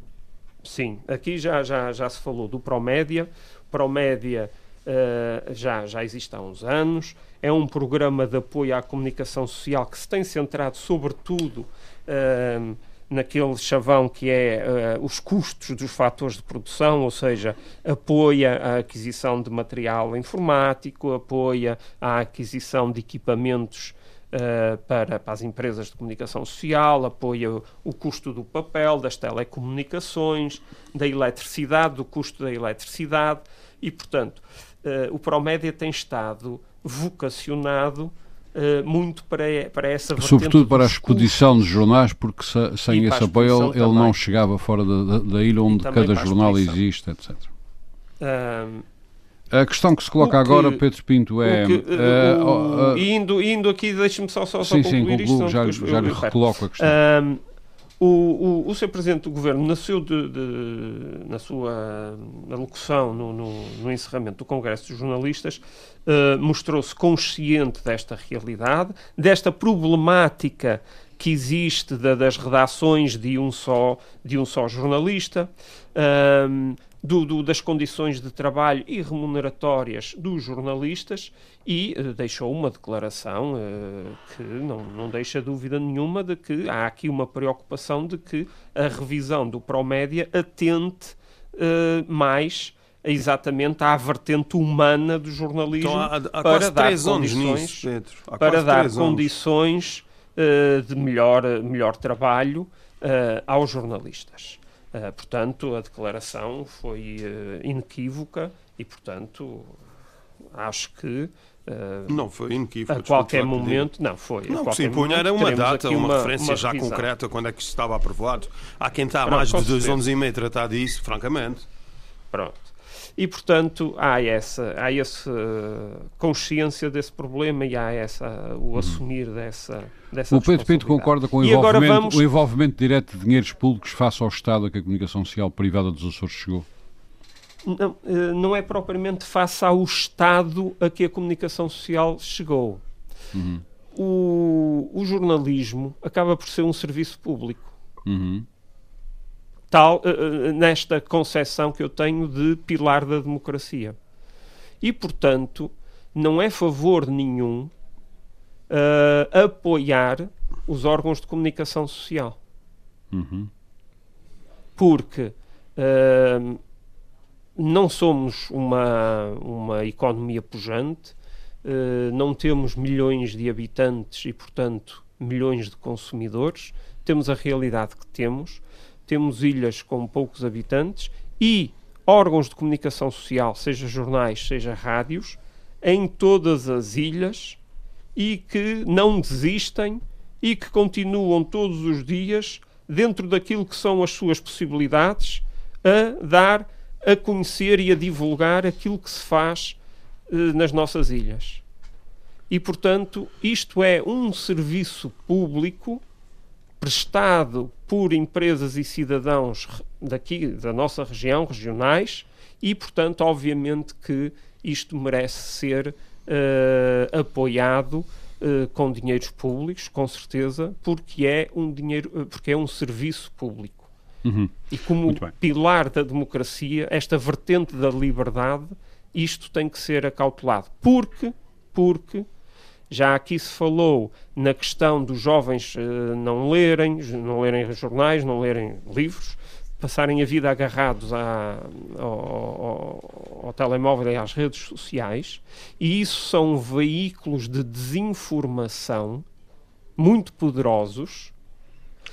Sim, aqui já, já, já se falou do Promédia. Promédia uh, já, já existe há uns anos. É um programa de apoio à comunicação social que se tem centrado, sobretudo, uh, naquele chavão que é uh, os custos dos fatores de produção, ou seja, apoia a aquisição de material informático, apoia a aquisição de equipamentos uh, para, para, as empresas de comunicação social, apoia o, custo do papel, das telecomunicações, da eletricidade, do custo da eletricidade e, portanto, uh, o Promédia tem estado vocacionado Uh, muito para, para essa Sobretudo para a exposição dos jornais, porque se, sem esse apoio ele, não chegava fora da, da, ilha onde cada jornal existe, etc. Uh, a questão que se coloca que, agora, Pedro Pinto, é. Que, uh, uh, indo, indo aqui, deixe-me só, só, sim, só concluir sim, concluo, isto. Já, já lhe recoloco a questão. O, o, o Sr. Presidente do Governo, na, seu de, de, na sua alocução no, no, no, encerramento do Congresso dos Jornalistas, uh, mostrou-se consciente desta realidade, desta problemática que existe da, das redações de um só, de um só jornalista, do, do, das condições de trabalho e remuneratórias dos jornalistas e uh, deixou uma declaração uh, que não, não deixa dúvida nenhuma de que há aqui uma preocupação de que a revisão do Promédia atente uh, mais exatamente à vertente humana do jornalismo então, há, há para dar condições, para dar condições de melhor, melhor trabalho aos jornalistas. Uh, portanto, a declaração foi uh, inequívoca e, portanto, acho que. Uh, não foi inequívoca. A qualquer momento. Não, foi. Não, se impunha era uma data, uma, uma, referência uma já revisão. concreta quando é que estava aprovado. Há quem está há mais de dois anos e meio a tratar disso, francamente. Pronto. E, portanto, há essa, há essa consciência desse problema e há essa, o uhum. assumir dessa, dessa O Pedro Pinto concorda com o envolvimento, vamos... o envolvimento direto de dinheiros públicos face ao Estado a que a comunicação social privada dos Açores chegou? Não, eh, não é propriamente face ao Estado a que a comunicação social chegou. Uhum. O, o jornalismo acaba por ser um serviço público. Uhum tal, uh, nesta concepção que eu tenho de pilar da democracia. E, portanto, não é favor nenhum uh, apoiar os órgãos de comunicação social. Uhum. Porque uh, não somos uma, uma economia pujante, não temos milhões de habitantes e, portanto, milhões de consumidores, temos a realidade que temos temos ilhas com poucos habitantes e órgãos de comunicação social, seja jornais, seja rádios, em todas as ilhas e que não desistem e que continuam todos os dias, dentro daquilo que são as suas possibilidades, a dar a conhecer e a divulgar aquilo que se faz eh, nas nossas ilhas. E, portanto, isto é um serviço público prestado por empresas e cidadãos daqui da nossa região, regionais, e, portanto, obviamente que isto merece ser uh, apoiado uh, com dinheiros públicos, com certeza, porque é um dinheiro, eh, porque é um serviço público. Uhum. E como pilar da democracia, esta vertente da liberdade, isto tem que ser acautelado, porque, porque Já aqui se falou na questão dos jovens uh, não lerem, não lerem jornais, não lerem livros, passarem a vida agarrados à, ao, ao, ao, telemóvel e às redes sociais, e isso são veículos de desinformação muito poderosos.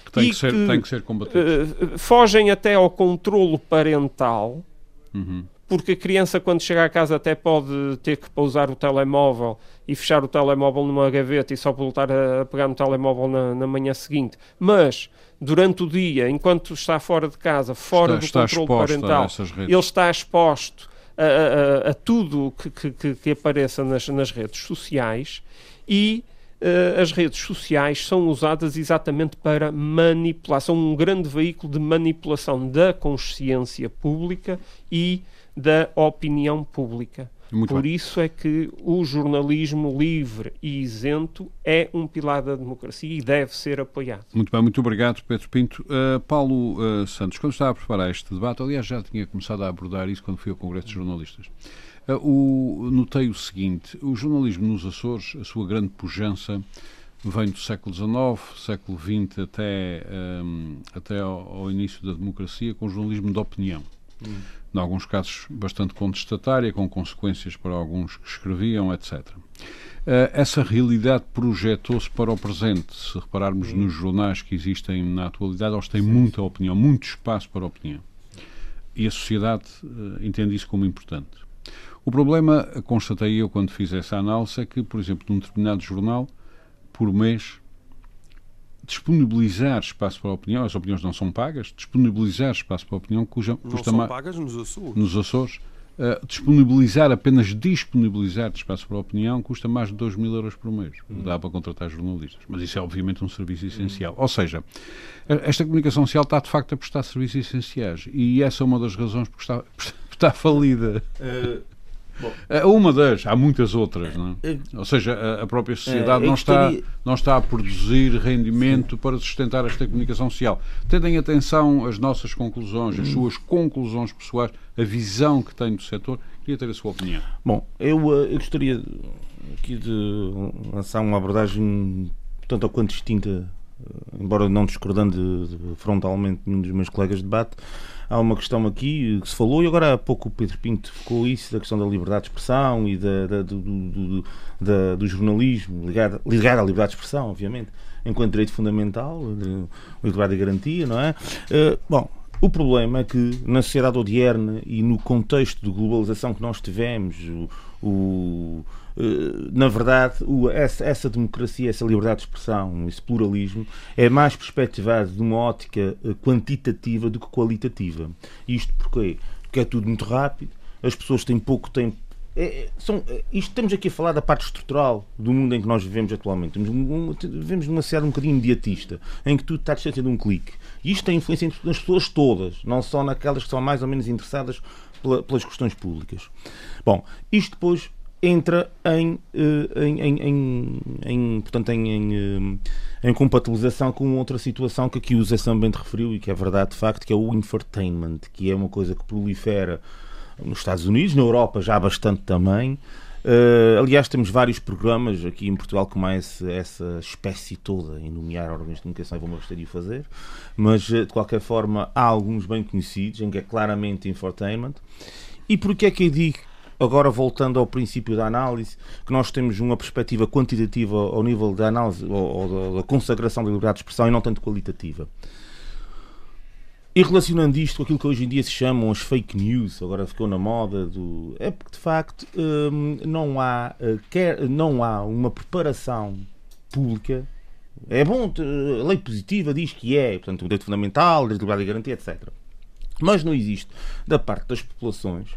Que tem, que ser, que, tem que ser combatidos. Uh, fogem até ao controlo parental. Uhum porque a criança, quando chega à casa, até pode ter que pousar o telemóvel e fechar o telemóvel numa gaveta e só voltar a pegar no telemóvel na, na manhã seguinte. Mas, durante o dia, enquanto está fora de casa, fora está, do está controle parental, ele está exposto a, a, a tudo que, que, que, apareça nas, nas redes sociais e uh, as redes sociais são usadas exatamente para manipular, são um grande veículo de manipulação da consciência pública e da opinião pública. Muito Por bem. isso é que o jornalismo livre e isento é um pilar da democracia e deve ser apoiado. Muito bem, muito obrigado, Pedro Pinto. Uh, Paulo uh, Santos, quando estava a preparar este debate, aliás, já tinha começado a abordar isso quando fui ao Congresso de Jornalistas. Uh, o, notei o seguinte: o jornalismo nos Açores, a sua grande pujança vem do século XIX, século XX até, um, até ao, ao início da democracia, com o jornalismo de opinião. Hum em alguns casos bastante contestatária, com consequências para alguns que escreviam, etc. Eh, essa realidade projetou-se para o presente. Se repararmos nos jornais que existem na atualidade, eles têm muita opinião, muito espaço para opinião. E a sociedade uh, entende isso como importante. O problema, constatei eu quando fiz essa análise, é que, por exemplo, num determinado jornal, por mês, disponibilizar espaço para a opinião, as opiniões não são pagas, disponibilizar espaço para a opinião cuja, não custa mais. pagas nos Açores. Nos Açores. Uh, disponibilizar, apenas disponibilizar espaço para a opinião custa mais de 2 mil euros por mês. Hum. Dá para contratar jornalistas. Mas isso é obviamente um serviço essencial. Hum. Ou seja, esta comunicação social está de facto a prestar serviços essenciais e essa é uma das razões porque está, está falida. Uh, é uma das, há muitas outras, não é? Ou seja, a, a própria sociedade é, não, está, não está a produzir rendimento para sustentar esta comunicação social. Tendo em atenção as nossas conclusões, as suas conclusões pessoais, a visão que tem do setor, queria ter a sua opinião. Bom, eu, eh, eu gostaria aqui de lançar uma abordagem tanto ou quanto distinta, eh, embora não discordando frontalmente nenhum dos meus colegas de debate, há uma questão aqui que se falou, e agora há pouco o Pedro Pinto ficou isso, da questão da liberdade de expressão e da, da do, do, da, do, jornalismo, ligado, ligado à liberdade de expressão, obviamente, enquanto direito fundamental, liberdade e garantia, não é? Uh, bom, o problema é que na sociedade odierna e no contexto de globalização que nós tivemos, o, o na verdade, essa, democracia, essa liberdade de expressão, esse pluralismo, é mais perspectivado de uma ótica eh, quantitativa do que qualitativa. Isto porquê? Porque é tudo muito rápido, as pessoas têm pouco tempo. É, é são, é, isto estamos aqui a falar da parte estrutural do mundo em que nós vivemos atualmente. Vivemos numa sociedade um bocadinho imediatista, em que tudo está a distância de um clique. E isto tem influência nas pessoas todas, não só naquelas que são mais ou menos interessadas pelas questões públicas. Bom, isto depois entra em, eh, em, em, em portanto, em, eh, em, compatibilização com outra situação que aqui o Zé Sambente referiu e que é verdade de facto, que é o infotainment, que é uma coisa que prolifera nos Estados Unidos, na Europa já há bastante também. Uh, aliás, temos vários programas aqui em Portugal com mais essa espécie toda, em nomear órgãos de comunicação, e vou-me gostaria de fazer, mas de qualquer forma há alguns bem conhecidos, em que é claramente infotainment. E porquê é que eu digo agora voltando ao princípio da análise, que nós temos uma perspectiva quantitativa ao nível da análise ou, da consagração da liberdade de expressão e não tanto qualitativa. E relacionando isto com aquilo que hoje em dia se chamam as fake news, agora ficou na moda, do, é porque de facto hum, não, há, eh, quer, não há uma preparação pública. É bom, a lei positiva diz que é, portanto, o direito fundamental, a liberdade e garantia, etc. Mas não existe, da parte das populações,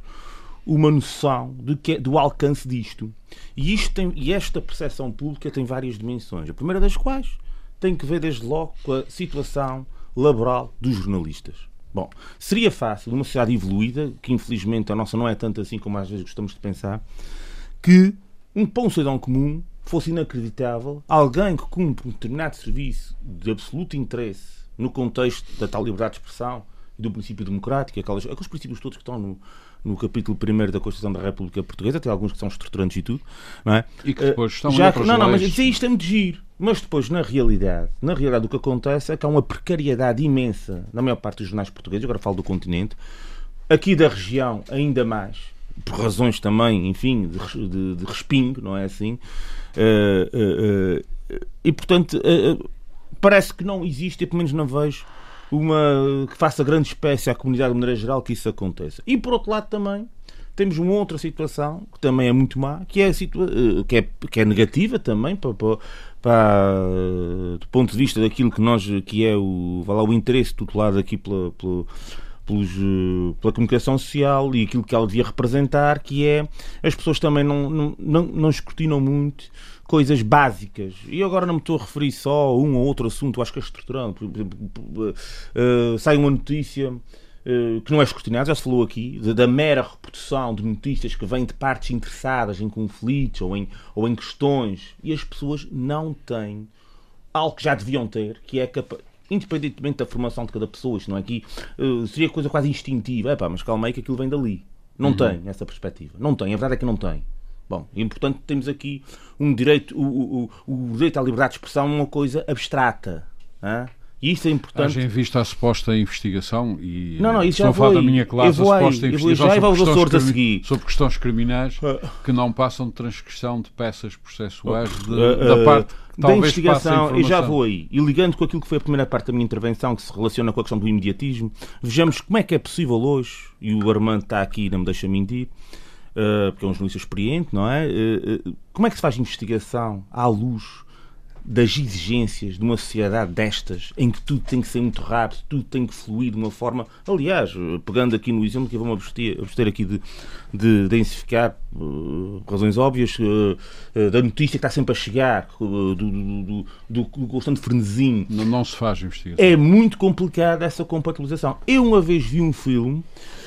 uma noção de que, do alcance disto. E, isto tem, e esta percepção pública tem várias dimensões. A primeira das quais tem que ver desde logo com a situação laboral dos jornalistas. Bom, seria fácil, numa sociedade evoluída, que infelizmente a nossa não é tanto assim como às vezes gostamos de pensar, que um pão cidadão comum fosse inacreditável alguém que cumpre um determinado serviço de absoluto interesse no contexto da tal liberdade de expressão, do princípio democrático, aquelas, aqueles princípios todos que estão no, no capítulo 1 da Constituição da República Portuguesa, até alguns que são estruturantes e tudo, não é? E que depois estão Já, Não, não, mas isto é muito giro. Mas depois, na realidade, na realidade o que acontece é que há uma precariedade imensa na maior parte dos jornais portugueses, agora falo do continente, aqui da região ainda mais, por razões também, enfim, de, de, de respingo, não é assim? Uh, uh, uh, e, portanto, parece que não existe, e pelo menos não vejo, uma que faça grande espécie à comunidade de maneira geral que isso aconteça. E por outro lado também temos uma outra situação que também é muito má, que é, situa que é, que é negativa também para, para, para, do ponto de vista daquilo que nós que é o, lá, o interesse tutelado aqui pela pelos, pela comunicação social e aquilo que ela devia representar, que é as pessoas também não, não, não, não escrutinam muito coisas básicas. E agora não me estou a referir só a um ou outro assunto, acho que é estruturante. Uh, sai uma notícia uh, que não é escrutinada, já se falou aqui, da, mera reputação de notícias que vêm de partes interessadas em conflitos ou em, ou em questões, e as pessoas não têm algo que já deviam ter, que é independentemente da formação de cada pessoa, isto não é aqui, uh, seria coisa quase instintiva, é pá, mas calma aí que aquilo vem dali. Não uhum. tem essa perspectiva. Não tem, a verdade é que não tem. Bom, e portanto temos aqui um direito, o, o, o direito à liberdade de expressão uma coisa abstrata. Hein? E isso é importante. Haja em vista a suposta investigação e não, não, isso já vou da minha classe eu vou a suposta aí, investigação já sobre, questões a seguir. sobre questões criminais ah. que não passam de transcrição de peças processuais de, uh, da parte da investigação, e já vou aí, e ligando com aquilo que foi a primeira parte da minha intervenção, que se relaciona com a questão do imediatismo, vejamos como é que é possível hoje, e o Armando está aqui não me deixa mentir, uh, porque é um jornalista experiente, não é? Como é que se faz investigação à luz das exigências de uma sociedade destas, em que tudo tem que ser muito rápido, tudo tem que fluir de uma forma. Aliás, pegando aqui no exemplo que vamos abster, abster aqui de, de densificar, uh, razões óbvias, uh, uh, da notícia que está sempre a chegar, do, do, do, do, constante frenesim. Não, não se faz investigação. É muito complicada essa compatibilização. Eu uma vez vi um filme eh,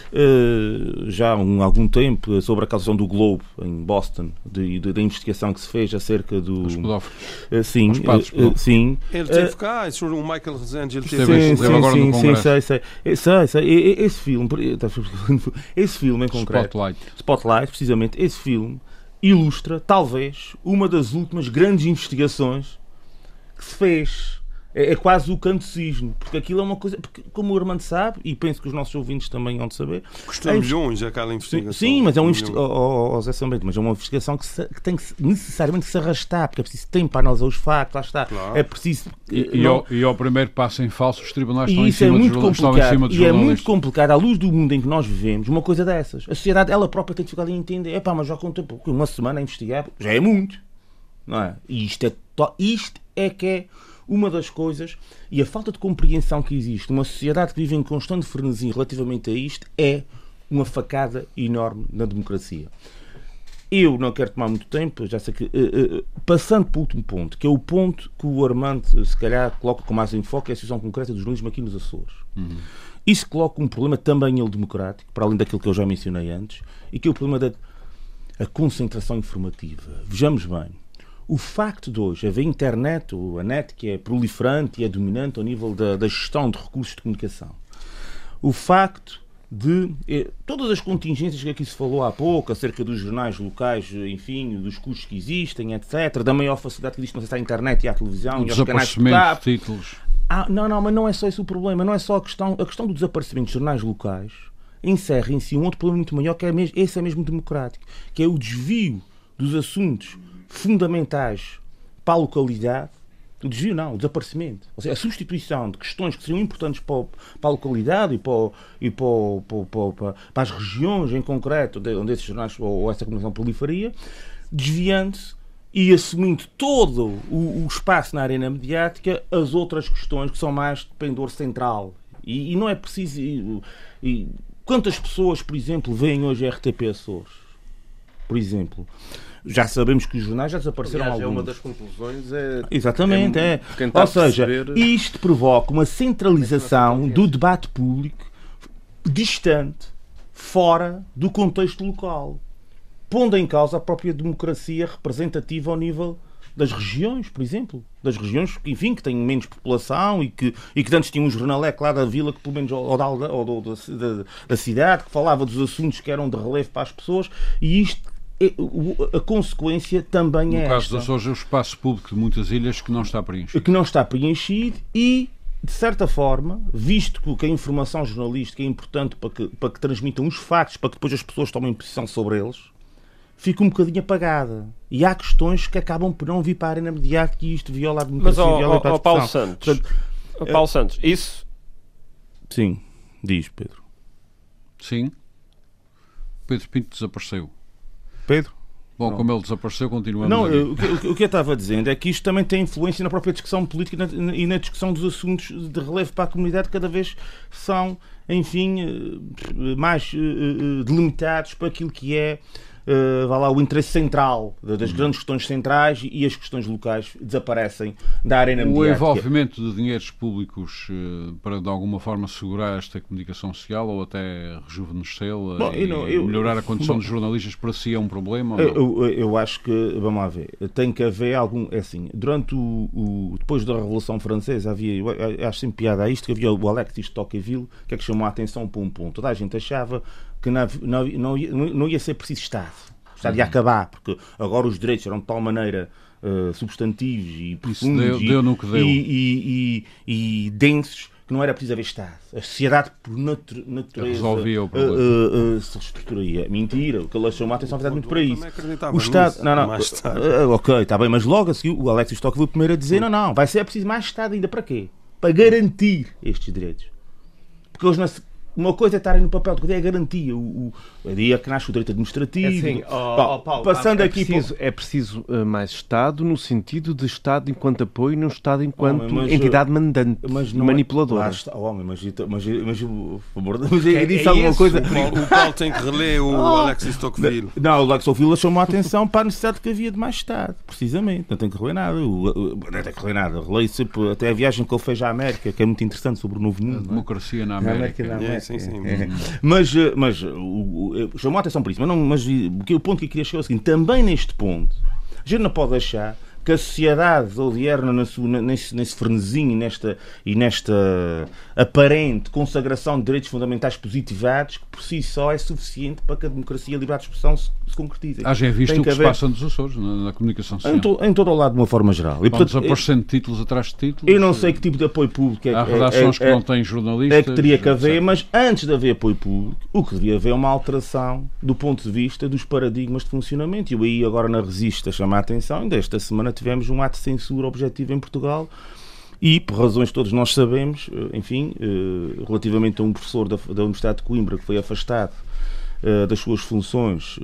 já há um, algum tempo sobre a causação do Globo em Boston, de, de, da investigação que se fez acerca do. Os pedófilos. Uh, sim, uh, sim. Ele teve cá, o Michael Rezende, ele teve, sim, sim, agora sim, no sim, sei, sei. sei, sei. Esse filme, tá, esse filme em concreto, Spotlight. Spotlight, precisamente, esse filme ilustra, talvez, uma das últimas grandes investigações que se fez é, é quase o canto cisne, porque aquilo é uma coisa. Porque, como o Armando sabe, e penso que os nossos ouvintes também hão de saber. Custa é, milhões aquela investigação. Sim, mas é um investi... oh, oh, Zé mas é uma investigação que, se, que, tem que necessariamente se arrastar, porque é preciso tempo para analisar os factos, lá está. Claro. É preciso. E, não... ao, e, ao, primeiro passo em falso, os tribunais estão, em cima, é muito dos, complicado, estão em cima dos E é muito complicado, à luz do mundo em que nós vivemos, uma coisa dessas. A sociedade, ela própria tem dificuldade em entender. É pá, mas já contei uma semana a investigar, já é muito. Não é? E isto é, isto é que é uma das coisas e a falta de compreensão que existe numa sociedade que vive em constante frenesi relativamente a isto é uma facada enorme na democracia. Eu não quero tomar muito tempo, já sei que. Uh, uh, passando para o último ponto, que é o ponto que o Armando, se calhar, coloca com mais enfoque, é a situação concreta do jornalismo aqui nos Açores. Uhum. Isso coloca um problema também ele democrático, para além daquilo que eu já mencionei antes, e que é o problema da a concentração informativa. Vejamos bem o facto de hoje haver internet, a net que é proliferante e é dominante ao nível da, da gestão de recursos de comunicação, o facto de eh, todas as contingências que aqui se falou há pouco, acerca dos jornais locais, enfim, dos custos que existem, etc., da maior facilidade que existe acesso à internet e à televisão o e aos canais de cabo. títulos. Ah, não, não, mas não é só esse o problema, não é só a questão, a questão do desaparecimento de jornais locais encerra em si um outro problema muito maior, que é mesmo, esse é mesmo democrático, que é o desvio dos assuntos fundamentais para a localidade, o desvio não, o desaparecimento. Ou seja, a substituição de questões que seriam importantes para, para a localidade e, para, e para, para, para, as regiões em concreto onde esses jornais ou, ou essa comunicação proliferia, desviando-se e assumindo todo o, o, espaço na arena mediática as outras questões que são mais de pendor central. E, e não é preciso. E, e, quantas pessoas, por exemplo, veem hoje a RTP Açores? Por exemplo já sabemos que os jornais já desapareceram Aliás, alguns. É uma das conclusões é exatamente é. é. Ou seja, perceber... isto provoca uma centralização do debate público distante, fora do contexto local, pondo em causa a própria democracia representativa ao nível das regiões, por exemplo. Das regiões, enfim, que têm menos população e que, e que antes tinha um jornaleco lá da vila, que pelo menos, ou, da, ou da, da, da cidade, que falava dos assuntos que eram de relevo para as pessoas, e isto é, a consequência também no é. No caso esta. das Açores, é o espaço público de muitas ilhas que não está preenchido. Que não está preenchido e, de certa forma, visto que a informação jornalística é importante para que, para que transmitam os factos, para que depois as pessoas tomem posição sobre eles, fica um bocadinho apagada. E há questões que acabam por não vir para a arena mediática e isto viola a democracia. Mas, viola ó, ó, Paulo Santos, Portanto, Paulo Santos, isso... Sim, diz, Pedro. Sim. Pedro Pinto desapareceu. Pedro? Bom, não. como ele desapareceu, continuamos. Não, o, que, o, que, eu estava dizendo é que isto também tem influência na própria discussão política e na, e na discussão dos assuntos de relevo para a comunidade, cada vez são, enfim, eh, mais uh, delimitados para aquilo que é uh, vá lá, o interesse central das uhum. grandes questões centrais e as questões locais desaparecem da arena o mediática. O envolvimento de dinheiros públicos uh, para, de alguma forma, segurar esta comunicação social ou até rejuvenescê-la e não, eu, melhorar a condição bom, dos jornalistas, para si é um problema? Eu, eu, acho que, vamos lá ver, tem que haver algum, é assim, durante o, o depois da Revolução Francesa havia, eu acho sempre piada a isto, que havia o Alexis Tocqueville, que é que chamou a atenção para um ponto. Toda a gente achava que não, não, não, ia, não ia ser preciso Estado. O Estado ia uhum. acabar, porque agora os direitos eram de tal maneira uh, substantivos e profundos deu, e, deu no que deu. E, e, e, densos que não era preciso haver Estado. A sociedade, por natu natureza, resolvia o problema. Uh, uh, se reestruturaria. Mentira, o que ele chamou a atenção foi muito para isso. O Estado. Não, não, uh, ok, está bem, mas logo a seguir o Alex Stock primeiro a dizer: não, não, vai ser preciso mais Estado ainda para quê? Para garantir estes direitos. Porque eles não uma coisa é estarem no papel, outra é a garantia. O, o, aí é que nasce o direito administrativo. É assim, oh, oh, Paulo, passando é aqui preciso, por... É preciso uh, mais Estado no sentido de Estado enquanto apoio e não Estado enquanto homem, mas, entidade mandante, mas não é- manipuladora. É, homem, mas, mas, mas, por favor, mas é, disse é alguma isso, coisa. O Paulo, o Paulo, tem que reler o oh, Alexis Tocqueville. Não, o Alexis Tocqueville chamou a atenção para a necessidade que havia de mais Estado, precisamente. Não tem que reler nada. O, não tem que reler nada. Relei sempre até a viagem que ele fez à América, que é muito interessante sobre o Novo Mundo. A democracia na América. Na América, na América. Sim, sim. Mas, eh, mas o, o, chamou a atenção por isso. Mas, não, mas o ponto que eu queria chegar é o seguinte: também neste ponto, a gente não pode achar que a sociedade odierna nesse, nesse frenesinho nesta, e nesta aparente consagração de direitos fundamentais positivados, que por si só é suficiente para que a democracia e a liberdade de expressão se, se concretizem. Haja visto Tem o que, que se passa nos Açores, na, na comunicação social. Em, to, em, todo o lado, de uma forma geral. E, portanto, aparecendo títulos atrás de títulos. Eu não sei que tipo de apoio público é Há redações é, é, que não têm jornalistas. É que teria que haver, mas antes de haver apoio público, o que devia haver é uma alteração do ponto de vista dos paradigmas de funcionamento. E eu aí agora na Resista chama a atenção, ainda esta semana tivemos um ato de censura objetivo em Portugal e, por razões que todos nós sabemos, eh, enfim, eh, relativamente a um professor da, da Universidade de Coimbra que foi afastado eh, das suas funções,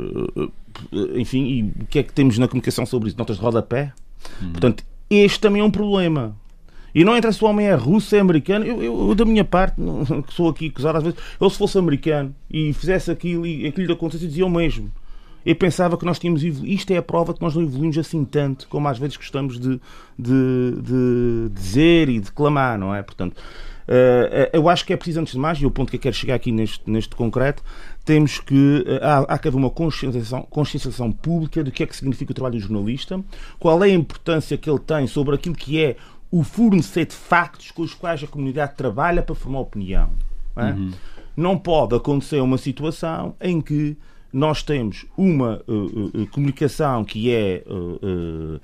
enfim, e o que é que temos na comunicação sobre isso? Notas de rodapé? Uhum. Portanto, este também é um problema. E não interessa se o homem é russo, é americano. Eu, eu, eu da minha parte, que sou aqui acusado às vezes, eu se fosse americano e fizesse aquilo e aquilo lhe acontecesse, dizia o mesmo. Eu pensava que nós tínhamos evoluído. Isto é a prova que nós não evoluímos assim tanto como às vezes gostamos de, de, de dizer e declamar, não é? Portanto, uh, eu acho que é preciso, antes de mais, e o ponto que eu quero chegar aqui neste, neste concreto, temos que. Uh, há, há que haver uma conscienciação, conscienciação pública do que é que significa o trabalho do jornalista, qual é a importância que ele tem sobre aquilo que é o fornecer de factos com os quais a comunidade trabalha para formar opinião. Não, é? uhum. não pode acontecer uma situação em que nós temos uma uh, uh, comunicação que é uh,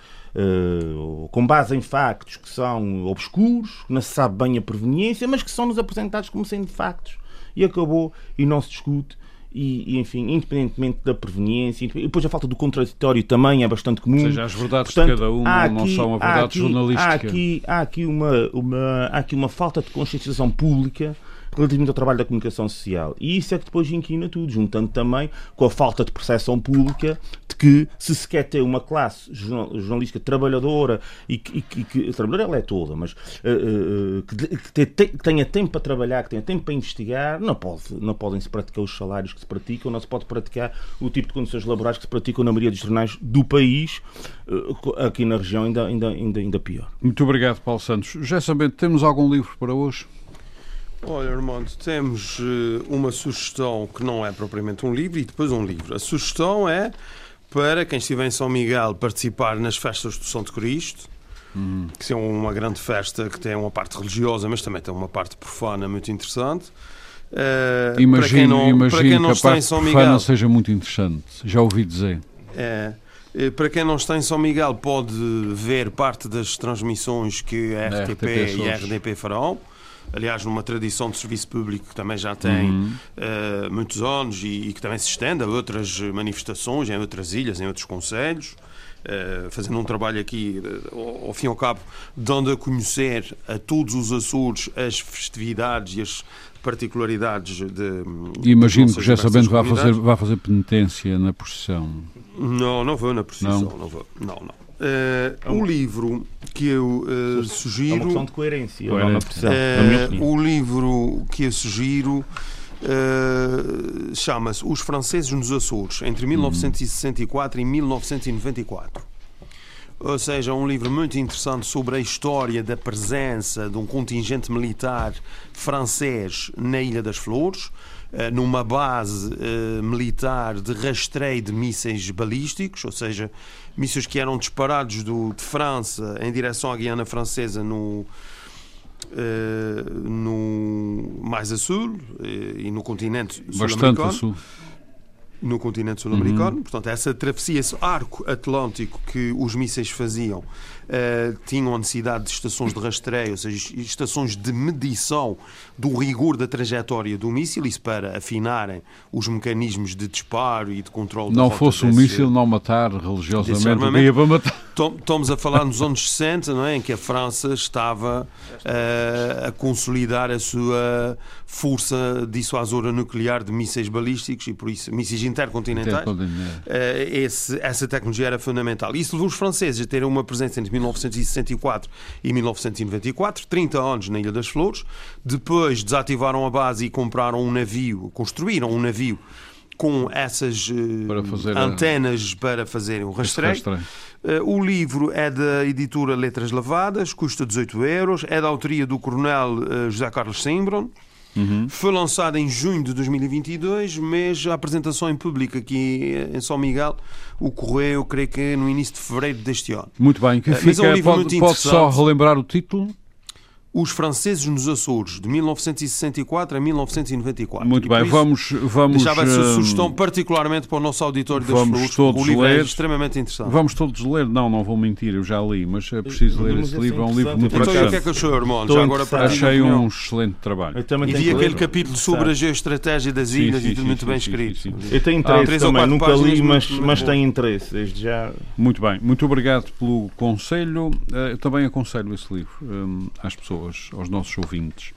com base em factos que são obscuros, que não se sabe bem a proveniência, mas que são-nos apresentados como sendo factos. E acabou, e não se discute. E, e, enfim, independentemente da proveniência, e depois a falta do contraditório também é bastante comum. Ou seja, as verdades Portanto, de cada um aqui, não são a verdade aqui, jornalística. Há aqui, há aqui, uma, uma, há aqui uma falta de consciencialização pública relativamente ao trabalho da comunicação social. E isso é que depois inquina tudo, juntando também com a falta de percepção pública de que se se quer ter uma classe jornalística trabalhadora e que, e que trabalhadora ela é toda, mas uh, uh, que, que, tenha tempo para trabalhar, que tenha tempo para investigar, não, pode, não podem se praticar os salários que se praticam, não se pode praticar o tipo de condições laborais que se praticam na maioria dos jornais do país, uh, aqui na região ainda, ainda, ainda, ainda pior. Muito obrigado, Paulo Santos. Já sabendo, temos algum livro para hoje? Olha, Armando, temos uh, uma sugestão que não é propriamente um livro e depois um livro. A sugestão é para quem estiver em São Miguel participar nas festas do Santo Cristo, hum. que são uma grande festa que tem uma parte religiosa, mas também tem uma parte profana muito interessante. Uh, imagino, para quem não, imagino para quem não que a parte São Miguel, seja muito interessante, já ouvi dizer. É, eh, para quem não está em São Miguel, pode ver parte das transmissões que a RTP, RTP e a RDP farão aliás, numa tradição de serviço público que também já tem uhum. uh, muitos anos e, e, que também se estende a outras manifestações em outras ilhas, em outros conselhos. Uh, fazendo um trabalho aqui, uh, ao fim e ao cabo, dando a conhecer a todos os Açores as festividades e as particularidades de. Imagino que já sabendo vai fazer, vai fazer penitência na procissão. Não, não vou na procissão, não, não vou. Não, não. Uh, o livro que eu uh, sugiro. É uma questão de coerência. Não pressão, uh, o livro que eu sugiro uh, chama-se Os Franceses nos Açores, entre 1964 hum. e 1994. Ou seja, um livro muito interessante sobre a história da presença de um contingente militar francês na Ilha das Flores eh, numa base uh, militar de rastreio de mísseis balísticos, ou seja, mísseis que eram disparados do, de França em direção à Guiana Francesa no, uh, no mais a sul uh, e no continente Bastante a sul. No continente sul-americano. Uhum. Portanto, essa travessia, esse arco atlântico que os mísseis faziam uh, tinham a necessidade de estações de rastreio, ou seja, estações de medição do rigor da trajetória do míssil, isso para afinarem os mecanismos de disparo e de controle Não fosse um míssil não matar religiosamente, ia para matar. Estamos a falar nos anos 60, não é? em que a França estava uh, a consolidar a sua força dissuasora nuclear de mísseis balísticos e por isso mísseis intercontinentais. Uh, esse, essa tecnologia era fundamental. Isso levou os franceses a terem uma presença entre 1964 e 1994, 30 anos na Ilha das Flores. Depois desativaram a base e compraram um navio, construíram um navio com essas uh, para fazer antenas a... para fazerem o rastreio. rastreio. Uh, o livro é da editora Letras Lavadas, custa 18 euros, é da autoria do coronel uh, José Carlos Simbron. Uhum. Foi lançado em junho de 2022, mas a apresentação em público aqui em São Miguel ocorreu, creio que no início de fevereiro deste ano. Muito bem, que fica, é um pode, pode só relembrar o título? Os Franceses nos Açores, de 1964 a 1994. Muito bem, vamos, vamos. Deixava essa hum, sugestão particularmente para o nosso auditório das Flores, todos o livro é ler, é extremamente interessante. Vamos todos ler, não, não vou mentir, eu já li, mas é preciso ler esse livro, é um livro muito interessante. Então, o que é que achou, irmão? Já agora para Achei um excelente trabalho. E vi aquele capítulo sobre a geoestratégia das ilhas sim, sim, e tudo muito bem escrito. Eu tenho interesse também, nunca li, mas, mas tenho interesse, desde já. Muito bem, muito obrigado pelo conselho. Eh, eu também aconselho esse livro hum, às pessoas, aos nossos ouvintes.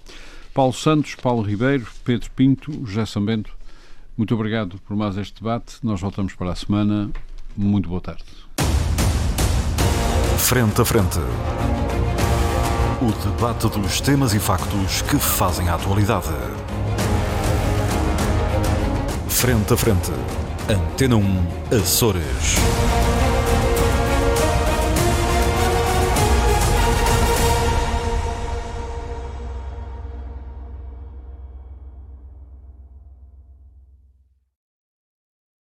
Paulo Santos, Paulo Ribeiro, Pedro Pinto, José Sambento, muito obrigado por mais este debate. Nós voltamos para a semana. Muito boa tarde. Frente a frente. O debate dos temas e factos que fazem a atualidade. Frente a frente. Antena 1, Açores.